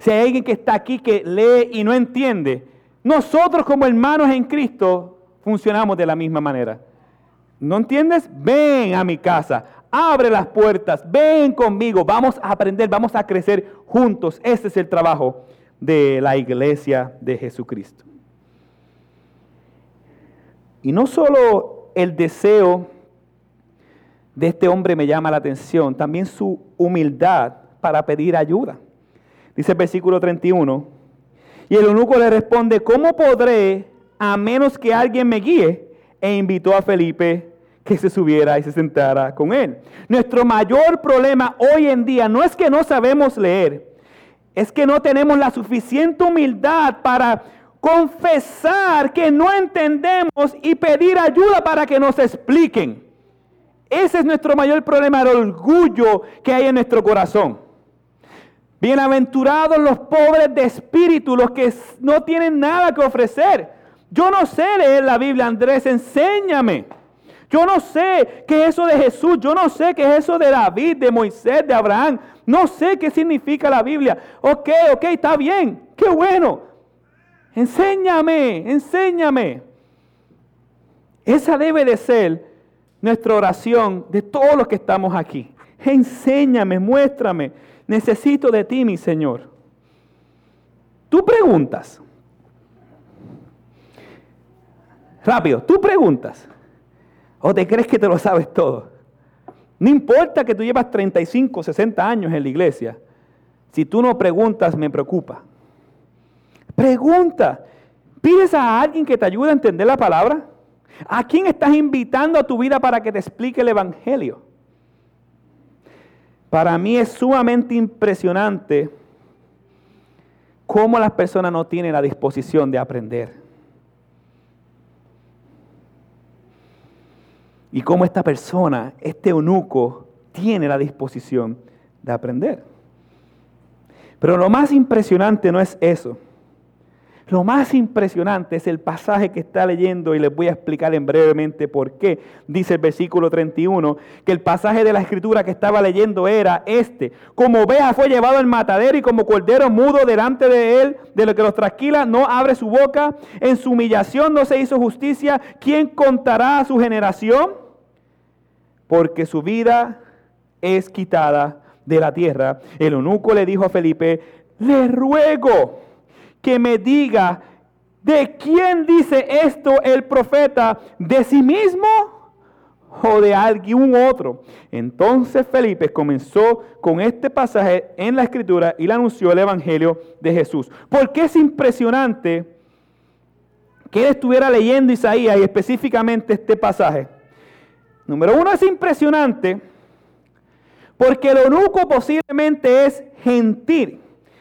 Si hay alguien que está aquí que lee y no entiende, nosotros como hermanos en Cristo funcionamos de la misma manera. ¿No entiendes? Ven a mi casa, abre las puertas, ven conmigo, vamos a aprender, vamos a crecer juntos. Ese es el trabajo de la iglesia de Jesucristo. Y no solo el deseo de este hombre me llama la atención, también su humildad para pedir ayuda. Dice el versículo 31. Y el eunuco le responde, ¿cómo podré a menos que alguien me guíe? E invitó a Felipe que se subiera y se sentara con él. Nuestro mayor problema hoy en día no es que no sabemos leer, es que no tenemos la suficiente humildad para confesar que no entendemos y pedir ayuda para que nos expliquen. Ese es nuestro mayor problema, el orgullo que hay en nuestro corazón. Bienaventurados los pobres de espíritu, los que no tienen nada que ofrecer. Yo no sé leer la Biblia, Andrés, enséñame. Yo no sé qué es eso de Jesús, yo no sé qué es eso de David, de Moisés, de Abraham. No sé qué significa la Biblia. Ok, ok, está bien, qué bueno. Enséñame, enséñame. Esa debe de ser nuestra oración de todos los que estamos aquí. Enséñame, muéstrame necesito de ti, mi Señor. Tú preguntas. Rápido, tú preguntas. ¿O te crees que te lo sabes todo? No importa que tú llevas 35, 60 años en la iglesia. Si tú no preguntas, me preocupa. Pregunta. ¿Pides a alguien que te ayude a entender la palabra? ¿A quién estás invitando a tu vida para que te explique el Evangelio? Para mí es sumamente impresionante cómo las personas no tienen la disposición de aprender. y cómo esta persona, este eunuco, tiene la disposición de aprender. Pero lo más impresionante no es eso. Lo más impresionante es el pasaje que está leyendo y les voy a explicar en brevemente por qué. Dice el versículo 31 que el pasaje de la escritura que estaba leyendo era este. Como oveja fue llevado al matadero y como cordero mudo delante de él, de lo que los trasquila, no abre su boca. En su humillación no se hizo justicia. ¿Quién contará a su generación? Porque su vida es quitada de la tierra. El eunuco le dijo a Felipe, le ruego que me diga, ¿de quién dice esto el profeta? ¿De sí mismo o de alguien otro? Entonces Felipe comenzó con este pasaje en la escritura y le anunció el Evangelio de Jesús. Porque es impresionante que él estuviera leyendo Isaías y específicamente este pasaje. Número uno es impresionante porque el eunuco posiblemente es gentil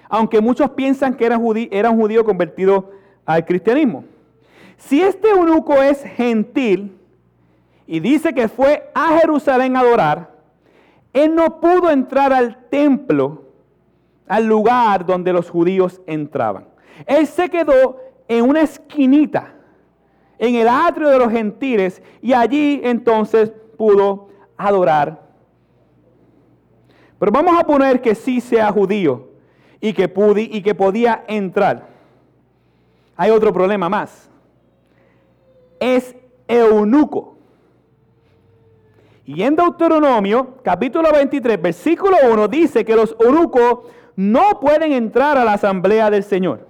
aunque muchos piensan que era, un judío convertido al cristianismo. Si este eunuco es gentil y dice que fue a Jerusalén a adorar, él no pudo entrar al templo, al lugar donde los judíos entraban. Él se quedó en una esquinita, en el atrio de los gentiles, y allí entonces pudo adorar. Pero vamos a poner que sí sea judío y que, y que podía entrar. Hay otro problema más. Es eunuco. Y en Deuteronomio, capítulo 23, versículo 1, dice que los eunucos no pueden entrar a la asamblea del Señor.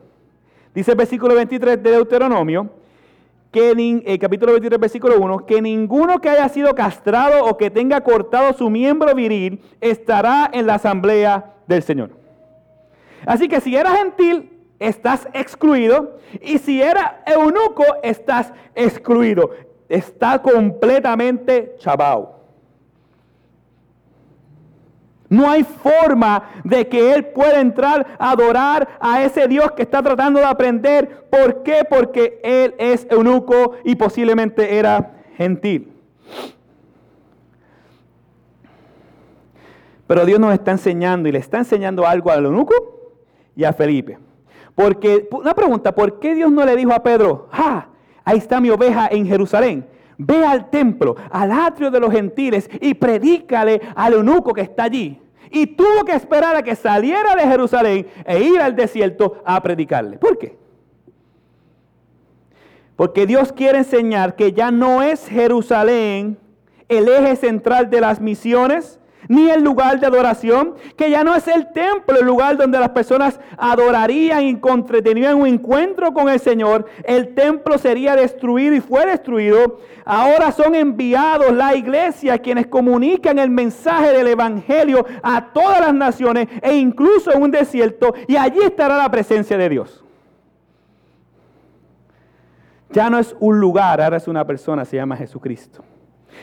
Dice el versículo 23 de Deuteronomio, que el eh, capítulo 23, versículo 1, que ninguno que haya sido castrado o que tenga cortado su miembro viril estará en la asamblea del Señor. Así que si eras gentil, estás excluido. Y si era eunuco, estás excluido. Está completamente chabao. No hay forma de que él pueda entrar a adorar a ese Dios que está tratando de aprender. ¿Por qué? Porque él es eunuco y posiblemente era gentil. Pero Dios nos está enseñando y le está enseñando algo al eunuco y a Felipe. Porque, una pregunta, ¿por qué Dios no le dijo a Pedro, ah, ahí está mi oveja en Jerusalén? Ve al templo, al atrio de los gentiles y predícale al eunuco que está allí. Y tuvo que esperar a que saliera de Jerusalén e ir al desierto a predicarle. ¿Por qué? Porque Dios quiere enseñar que ya no es Jerusalén el eje central de las misiones, ni el lugar de adoración, que ya no es el templo, el lugar donde las personas adorarían y tenían un encuentro con el Señor. El templo sería destruido y fue destruido. Ahora son enviados la iglesia quienes comunican el mensaje del Evangelio a todas las naciones e incluso en un desierto y allí estará la presencia de Dios. Ya no es un lugar, ahora es una persona, se llama Jesucristo.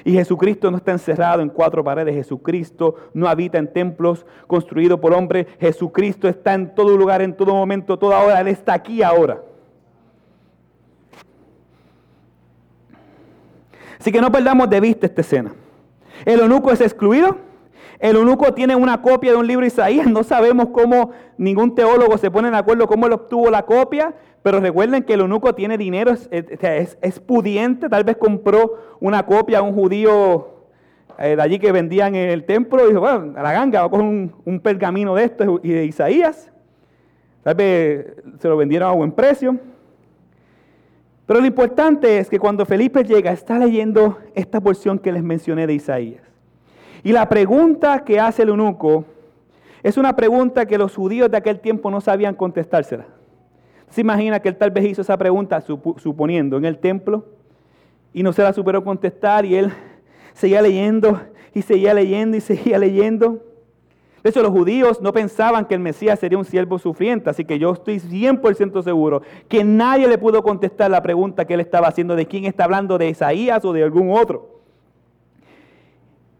Y Jesucristo no está encerrado en cuatro paredes. Jesucristo no habita en templos construidos por hombres. Jesucristo está en todo lugar, en todo momento, toda hora. Él está aquí ahora. Así que no perdamos de vista esta escena. El eunuco es excluido. El eunuco tiene una copia de un libro de Isaías. No sabemos cómo ningún teólogo se pone de acuerdo cómo él obtuvo la copia. Pero recuerden que el eunuco tiene dinero, es, pudiente, tal vez compró una copia a un judío eh, de allí que vendían en el templo y dijo, bueno, a la ganga, va a coger un, pergamino de esto y de Isaías. Tal vez se lo vendieron a buen precio. Pero lo importante es que cuando Felipe llega, está leyendo esta porción que les mencioné de Isaías. Y la pregunta que hace el eunuco es una pregunta que los judíos de aquel tiempo no sabían contestársela. ¿Se imagina que él tal vez hizo esa pregunta, suponiendo, en el templo? Y no se la superó contestar y él seguía leyendo y seguía leyendo y seguía leyendo. De hecho, los judíos no pensaban que el Mesías sería un siervo sufriente, así que yo estoy 100% seguro que nadie le pudo contestar la pregunta que él estaba haciendo de quién está hablando, de Isaías o de algún otro.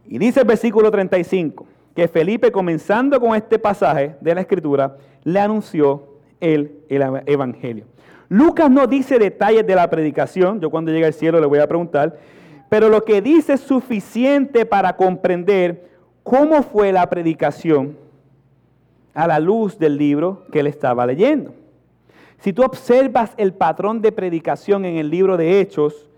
Y dice el versículo 35 que Felipe, comenzando con este pasaje de la Escritura, le anunció el, Evangelio. Lucas no dice detalles de la predicación, yo cuando llegue al cielo le voy a preguntar, pero lo que dice es suficiente para comprender cómo fue la predicación a la luz del libro que él estaba leyendo. Si tú observas el patrón de predicación en el libro de Hechos,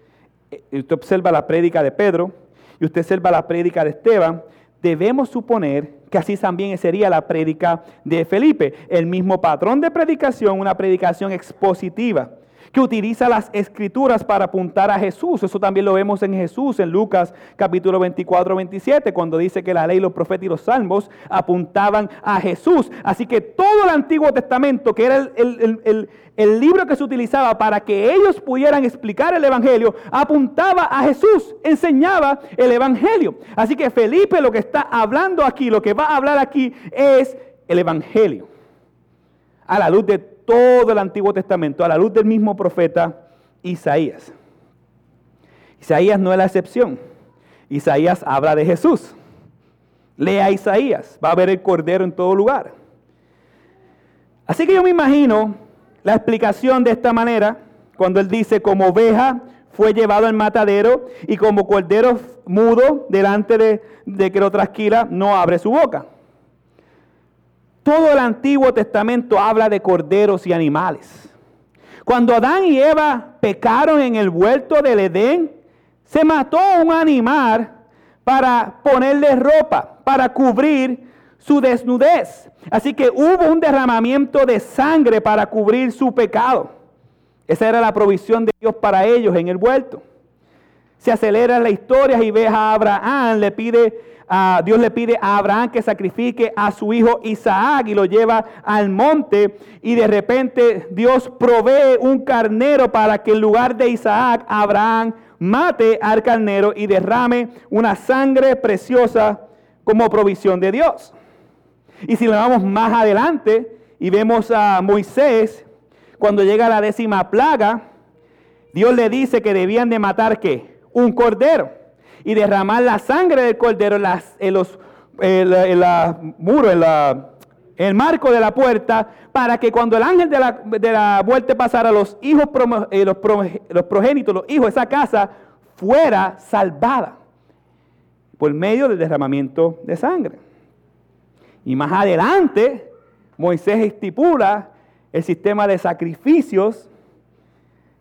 eh, usted observa la prédica de Pedro y usted observa la prédica de Esteban, debemos suponer que así también sería la prédica de Felipe. El mismo patrón de predicación, una predicación expositiva que utiliza las escrituras para apuntar a Jesús. Eso también lo vemos en Jesús, en Lucas capítulo 24, 27, cuando dice que la ley, los profetas y los salmos apuntaban a Jesús. Así que todo el Antiguo Testamento, que era el, el libro que se utilizaba para que ellos pudieran explicar el Evangelio, apuntaba a Jesús, enseñaba el Evangelio. Así que Felipe lo que está hablando aquí, lo que va a hablar aquí es el Evangelio. A la luz de todo el Antiguo Testamento a la luz del mismo profeta Isaías. Isaías no es la excepción. Isaías habla de Jesús. Lea Isaías, va a ver el cordero en todo lugar. Así que yo me imagino la explicación de esta manera, cuando él dice, como oveja fue llevado al matadero y como cordero mudo delante de, de que lo trasquila, no abre su boca. Todo el Antiguo Testamento habla de corderos y animales. Cuando Adán y Eva pecaron en el huerto del Edén, se mató un animal para ponerle ropa, para cubrir su desnudez. Así que hubo un derramamiento de sangre para cubrir su pecado. Esa era la provisión de Dios para ellos en el huerto. Se acelera la historia y ve a Abraham, le pide Dios le pide a Abraham que sacrifique a su hijo Isaac y lo lleva al monte y de repente Dios provee un carnero para que en lugar de Isaac Abraham mate al carnero y derrame una sangre preciosa como provisión de Dios. Y si lo vamos más adelante y vemos a Moisés, cuando llega la décima plaga, Dios le dice que debían de matar qué? Un cordero y derramar la sangre del cordero en, los en la, en, el marco de la puerta, para que cuando el ángel de la, de la muerte pasara, los hijos, eh, los, los progénitos, los hijos de esa casa, fuera salvada por medio del derramamiento de sangre. Y más adelante, Moisés estipula el sistema de sacrificios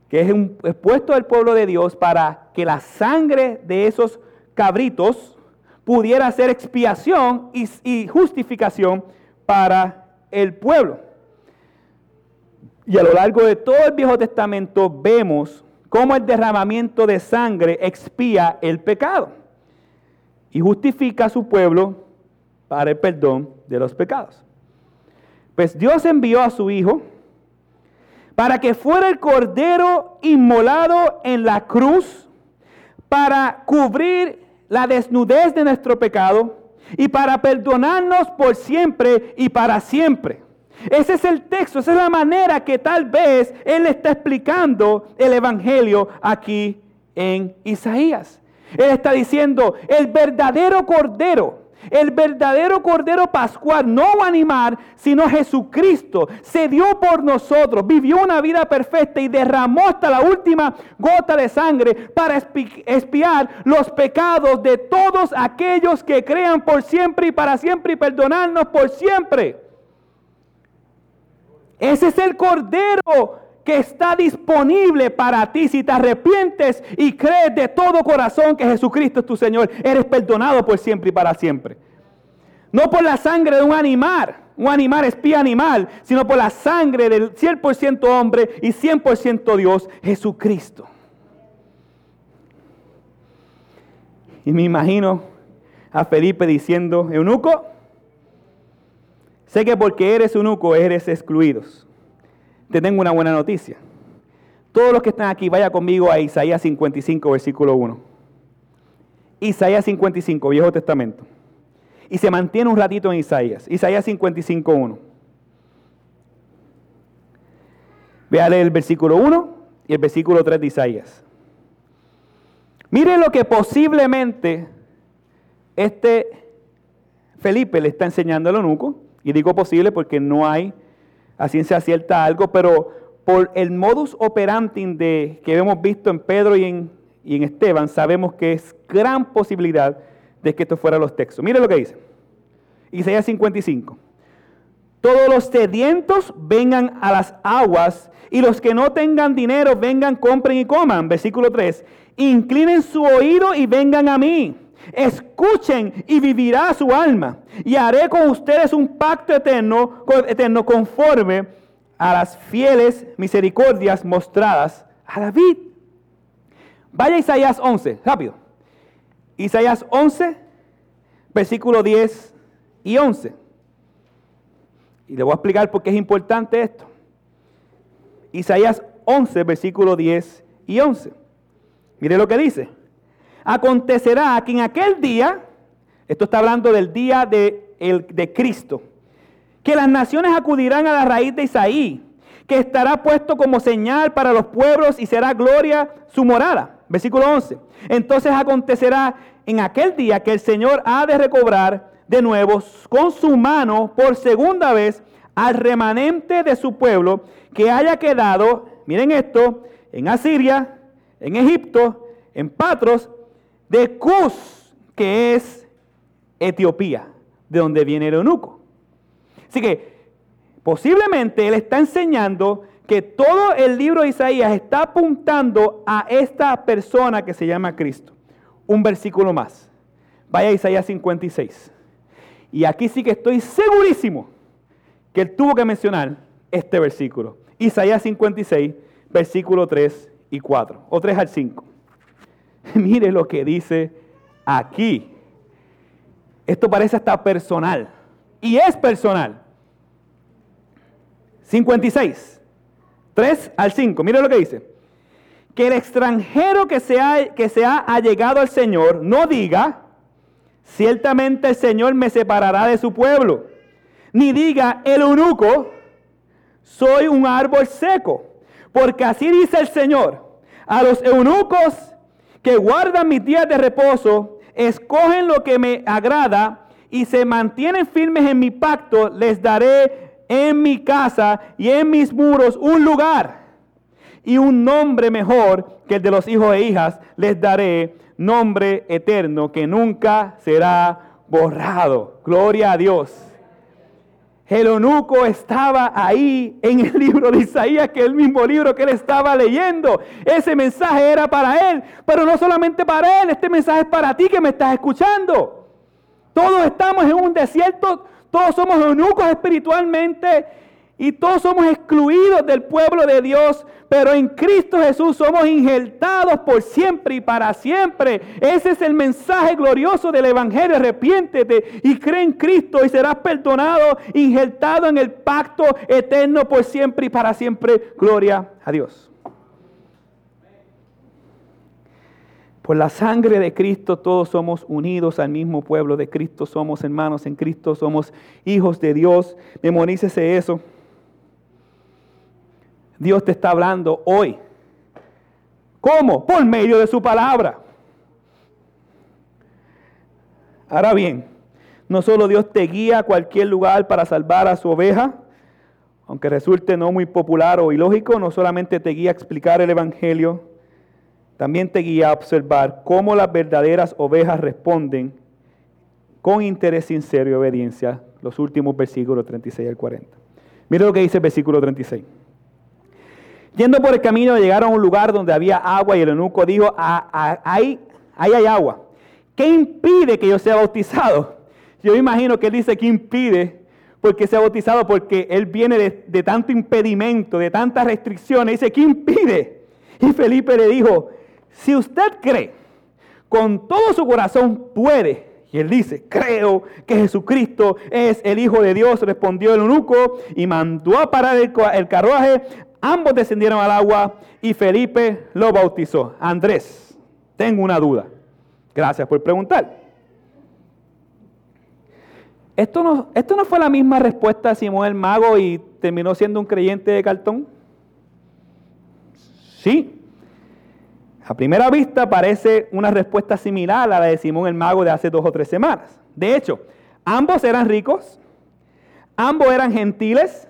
que es un expuesto del pueblo de Dios para que la sangre de esos cabritos pudiera ser expiación y, justificación para el pueblo. Y a lo largo de todo el Viejo Testamento vemos cómo el derramamiento de sangre expía el pecado y justifica a su pueblo para el perdón de los pecados. Pues Dios envió a su Hijo, para que fuera el cordero inmolado en la cruz para cubrir la desnudez de nuestro pecado y para perdonarnos por siempre y para siempre. Ese es el texto, esa es la manera que tal vez Él está explicando el Evangelio aquí en Isaías. Él está diciendo, el verdadero cordero el verdadero Cordero Pascual, no un animal, sino Jesucristo, se dio por nosotros, vivió una vida perfecta y derramó hasta la última gota de sangre para expiar los pecados de todos aquellos que crean por siempre y para siempre y perdonarnos por siempre. Ese es el Cordero que está disponible para ti. Si te arrepientes y crees de todo corazón que Jesucristo es tu Señor, eres perdonado por siempre y para siempre. No por la sangre de un animal, un animal espía animal, sino por la sangre del 100% hombre y 100% Dios, Jesucristo. Y me imagino a Felipe diciendo, eunuco, sé que porque eres eunuco eres excluidos te tengo una buena noticia. Todos los que están aquí, vaya conmigo a Isaías 55, versículo 1. Isaías 55, Viejo Testamento. Y se mantiene un ratito en Isaías. Isaías 55, 1. Véale el versículo 1 y el versículo 3 de Isaías. Mire lo que posiblemente este Felipe le está enseñando al eunuco. Y digo posible porque no hay a ciencia cierta algo, pero por el modus operandi de, que hemos visto en Pedro y en, y en Esteban, sabemos que es gran posibilidad de que esto fuera los textos. Mire lo que dice. Isaías 55. Todos los sedientos vengan a las aguas y los que no tengan dinero vengan, compren y coman. Versículo 3. Inclinen su oído y vengan a mí. Escuchen y vivirá su alma. Y haré con ustedes un pacto eterno, eterno conforme a las fieles misericordias mostradas a David. Vaya Isaías 11, rápido. Isaías 11, versículo 10 y 11. Y le voy a explicar por qué es importante esto. Isaías 11, versículo 10 y 11. Mire lo que dice. Acontecerá que en aquel día, esto está hablando del día de, el, de Cristo, que las naciones acudirán a la raíz de Isaí, que estará puesto como señal para los pueblos y será gloria su morada. Versículo 11. Entonces acontecerá en aquel día que el Señor ha de recobrar de nuevo con su mano por segunda vez al remanente de su pueblo que haya quedado, miren esto, en Asiria, en Egipto, en Patros, de Cus, que es Etiopía, de donde viene el eunuco. Así que posiblemente él está enseñando que todo el libro de Isaías está apuntando a esta persona que se llama Cristo. Un versículo más. Vaya a Isaías 56. Y aquí sí que estoy segurísimo que él tuvo que mencionar este versículo. Isaías 56, versículo 3 y 4, o 3 al 5. Mire lo que dice aquí. Esto parece hasta personal. Y es personal. 56, 3 al 5. Mire lo que dice. Que el extranjero que se, ha, que se ha allegado al Señor no diga, ciertamente el Señor me separará de su pueblo. Ni diga, el eunuco, soy un árbol seco. Porque así dice el Señor, a los eunucos que guardan mis días de reposo, escogen lo que me agrada y se mantienen firmes en mi pacto, les daré en mi casa y en mis muros un lugar y un nombre mejor que el de los hijos e hijas, les daré nombre eterno que nunca será borrado. Gloria a Dios. El eunuco estaba ahí en el libro de Isaías, que es el mismo libro que él estaba leyendo. Ese mensaje era para él, pero no solamente para él, este mensaje es para ti que me estás escuchando. Todos estamos en un desierto todos somos eunucos espiritualmente y todos somos excluidos del pueblo de Dios, pero en Cristo Jesús somos injertados por siempre y para siempre. Ese es el mensaje glorioso del Evangelio. Arrepiéntete y cree en Cristo y serás perdonado, injertado en el pacto eterno por siempre y para siempre. Gloria a Dios. Por la sangre de Cristo todos somos unidos al mismo pueblo de Cristo, somos hermanos en Cristo, somos hijos de Dios. Memorícese eso. Dios te está hablando hoy. ¿Cómo? Por medio de su palabra. Ahora bien, no solo Dios te guía a cualquier lugar para salvar a su oveja, aunque resulte no muy popular o ilógico, no solamente te guía a explicar el Evangelio, también te guía a observar cómo las verdaderas ovejas responden con interés sincero y obediencia. Los últimos versículos 36 al 40. Mira lo que dice el versículo 36. Yendo por el camino llegaron a un lugar donde había agua y el eunuco dijo, ah, ah, ahí, ahí hay agua. ¿Qué impide que yo sea bautizado? Yo imagino que él dice que impide porque sea bautizado porque él viene de, de tanto impedimento, de tantas restricciones. Dice, ¿qué impide? Y Felipe le dijo, si usted cree, con todo su corazón puede. Y él dice, creo que Jesucristo es el Hijo de Dios, respondió el eunuco y mandó a parar el, el carruaje. Ambos descendieron al agua y Felipe lo bautizó. Andrés, tengo una duda. Gracias por preguntar. ¿Esto no, ¿Esto no fue la misma respuesta de Simón el Mago y terminó siendo un creyente de cartón? Sí, a primera vista parece una respuesta similar a la de Simón el Mago de hace dos o tres semanas. De hecho, ambos eran ricos, ambos eran gentiles,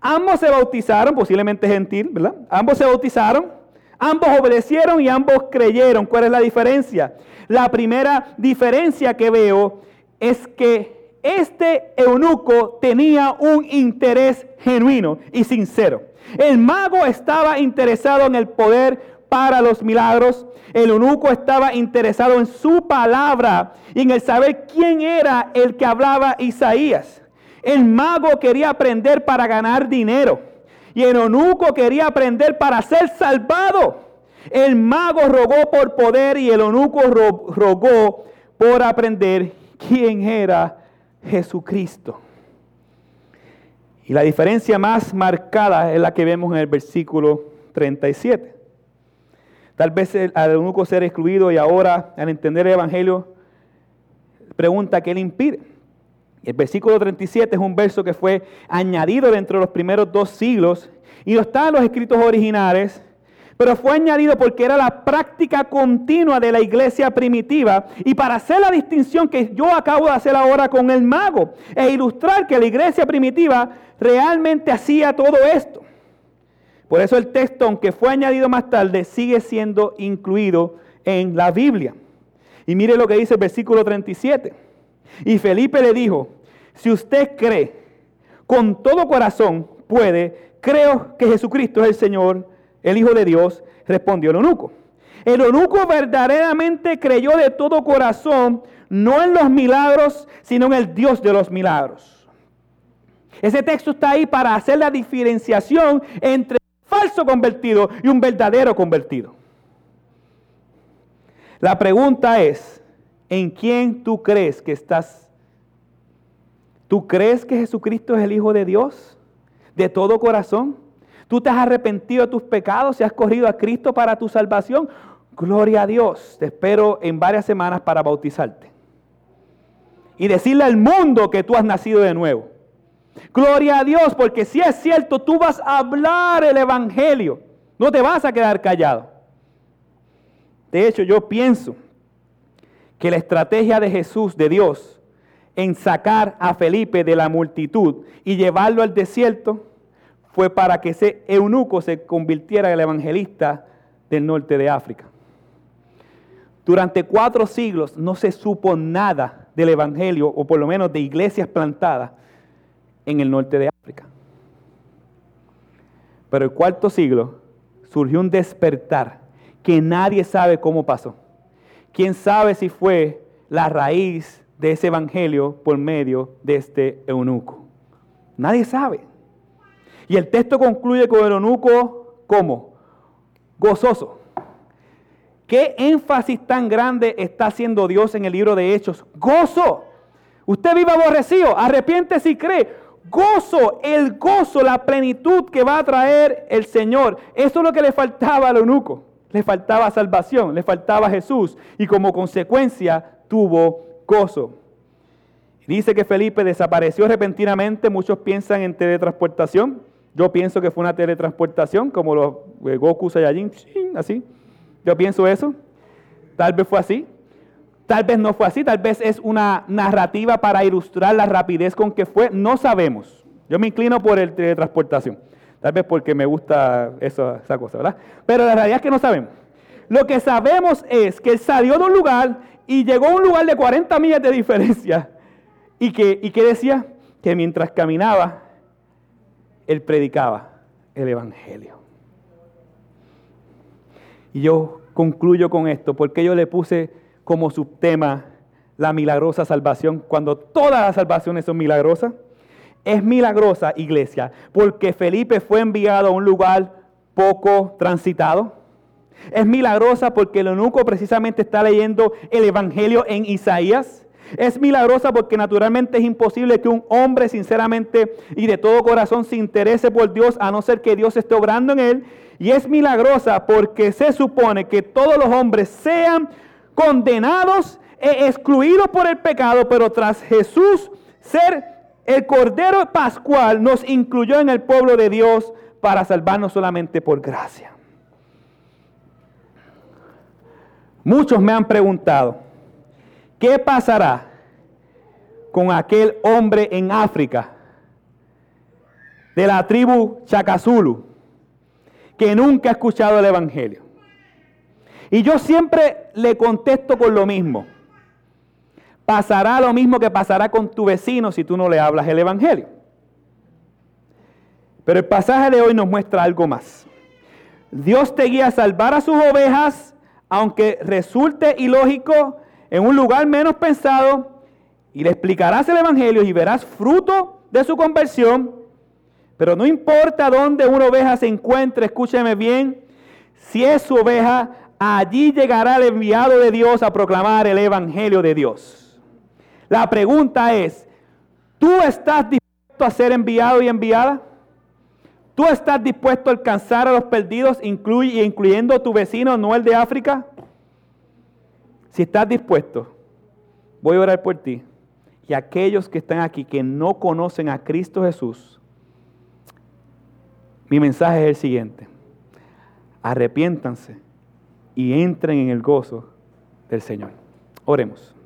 ambos se bautizaron, posiblemente gentil, ¿verdad? Ambos se bautizaron, Ambos obedecieron y ambos creyeron. ¿Cuál es la diferencia? La primera diferencia que veo es que este eunuco tenía un interés genuino y sincero. El mago estaba interesado en el poder para los milagros. El eunuco estaba interesado en su palabra y en el saber quién era el que hablaba Isaías. El mago quería aprender para ganar dinero y el eunuco quería aprender para ser salvado. El mago rogó por poder y el eunuco rogó por aprender quién era Jesucristo. Y la diferencia más marcada es la que vemos en el versículo 37. Tal vez al eunuco ser excluido y ahora al entender el Evangelio, pregunta qué le impide. El versículo 37 es un verso que fue añadido dentro de los primeros dos siglos y no está en los escritos originales, pero fue añadido porque era la práctica continua de la iglesia primitiva y para hacer la distinción que yo acabo de hacer ahora con el mago e ilustrar que la iglesia primitiva realmente hacía todo esto. Por eso el texto, aunque fue añadido más tarde, sigue siendo incluido en la Biblia. Y mire lo que dice el versículo 37. Y Felipe le dijo, si usted cree con todo corazón, puede, creo que Jesucristo es el Señor el Hijo de Dios, respondió el eunuco. El eunuco verdaderamente creyó de todo corazón, no en los milagros, sino en el Dios de los milagros. Ese texto está ahí para hacer la diferenciación entre un falso convertido y un verdadero convertido. La pregunta es, ¿en quién tú crees que estás? ¿Tú crees que Jesucristo es el Hijo de Dios de todo corazón? Tú te has arrepentido de tus pecados y has corrido a Cristo para tu salvación. Gloria a Dios. Te espero en varias semanas para bautizarte. Y decirle al mundo que tú has nacido de nuevo. Gloria a Dios, porque si es cierto, tú vas a hablar el Evangelio. No te vas a quedar callado. De hecho, yo pienso que la estrategia de Jesús, de Dios, en sacar a Felipe de la multitud y llevarlo al desierto, fue para que ese eunuco se convirtiera en el evangelista del norte de África. Durante cuatro siglos no se supo nada del evangelio, o por lo menos de iglesias plantadas en el norte de África. Pero el cuarto siglo surgió un despertar que nadie sabe cómo pasó. ¿Quién sabe si fue la raíz de ese evangelio por medio de este eunuco? Nadie sabe. Y el texto concluye con el eunuco como gozoso. ¿Qué énfasis tan grande está haciendo Dios en el libro de Hechos? Gozo. Usted vive aborrecido, arrepiente si cree. Gozo, el gozo, la plenitud que va a traer el Señor. Eso es lo que le faltaba al eunuco. Le faltaba salvación, le faltaba Jesús y como consecuencia tuvo gozo. Dice que Felipe desapareció repentinamente. Muchos piensan en teletransportación. Yo pienso que fue una teletransportación, como los eh, Goku Saiyajin, así. Yo pienso eso. Tal vez fue así. Tal vez no fue así. Tal vez es una narrativa para ilustrar la rapidez con que fue. No sabemos. Yo me inclino por el teletransportación. Tal vez porque me gusta esa cosa, ¿verdad? Pero la realidad es que no sabemos. Lo que sabemos es que él salió de un lugar y llegó a un lugar de 40 millas de diferencia. ¿Y que, y que decía? Que mientras caminaba, él predicaba el Evangelio. Y yo concluyo con esto, porque yo le puse como subtema la milagrosa salvación, cuando todas las salvaciones son milagrosas. Es milagrosa, iglesia, porque Felipe fue enviado a un lugar poco transitado. Es milagrosa porque el eunuco precisamente está leyendo el Evangelio en Isaías. Es milagrosa porque naturalmente es imposible que un hombre sinceramente y de todo corazón se interese por Dios a no ser que Dios esté obrando en él. Y es milagrosa porque se supone que todos los hombres sean condenados e excluidos por el pecado, pero tras Jesús ser el Cordero Pascual nos incluyó en el pueblo de Dios para salvarnos solamente por gracia. Muchos me han preguntado, ¿Qué pasará con aquel hombre en África de la tribu Chacazulu que nunca ha escuchado el Evangelio? Y yo siempre le contesto con lo mismo. Pasará lo mismo que pasará con tu vecino si tú no le hablas el Evangelio. Pero el pasaje de hoy nos muestra algo más. Dios te guía a salvar a sus ovejas, aunque resulte ilógico en un lugar menos pensado, y le explicarás el Evangelio y verás fruto de su conversión. Pero no importa dónde una oveja se encuentre, escúcheme bien, si es su oveja, allí llegará el enviado de Dios a proclamar el Evangelio de Dios. La pregunta es, ¿tú estás dispuesto a ser enviado y enviada? ¿Tú estás dispuesto a alcanzar a los perdidos, incluyendo a tu vecino, no el de África? Si estás dispuesto, voy a orar por ti. Y aquellos que están aquí que no conocen a Cristo Jesús, mi mensaje es el siguiente. Arrepiéntanse y entren en el gozo del Señor. Oremos.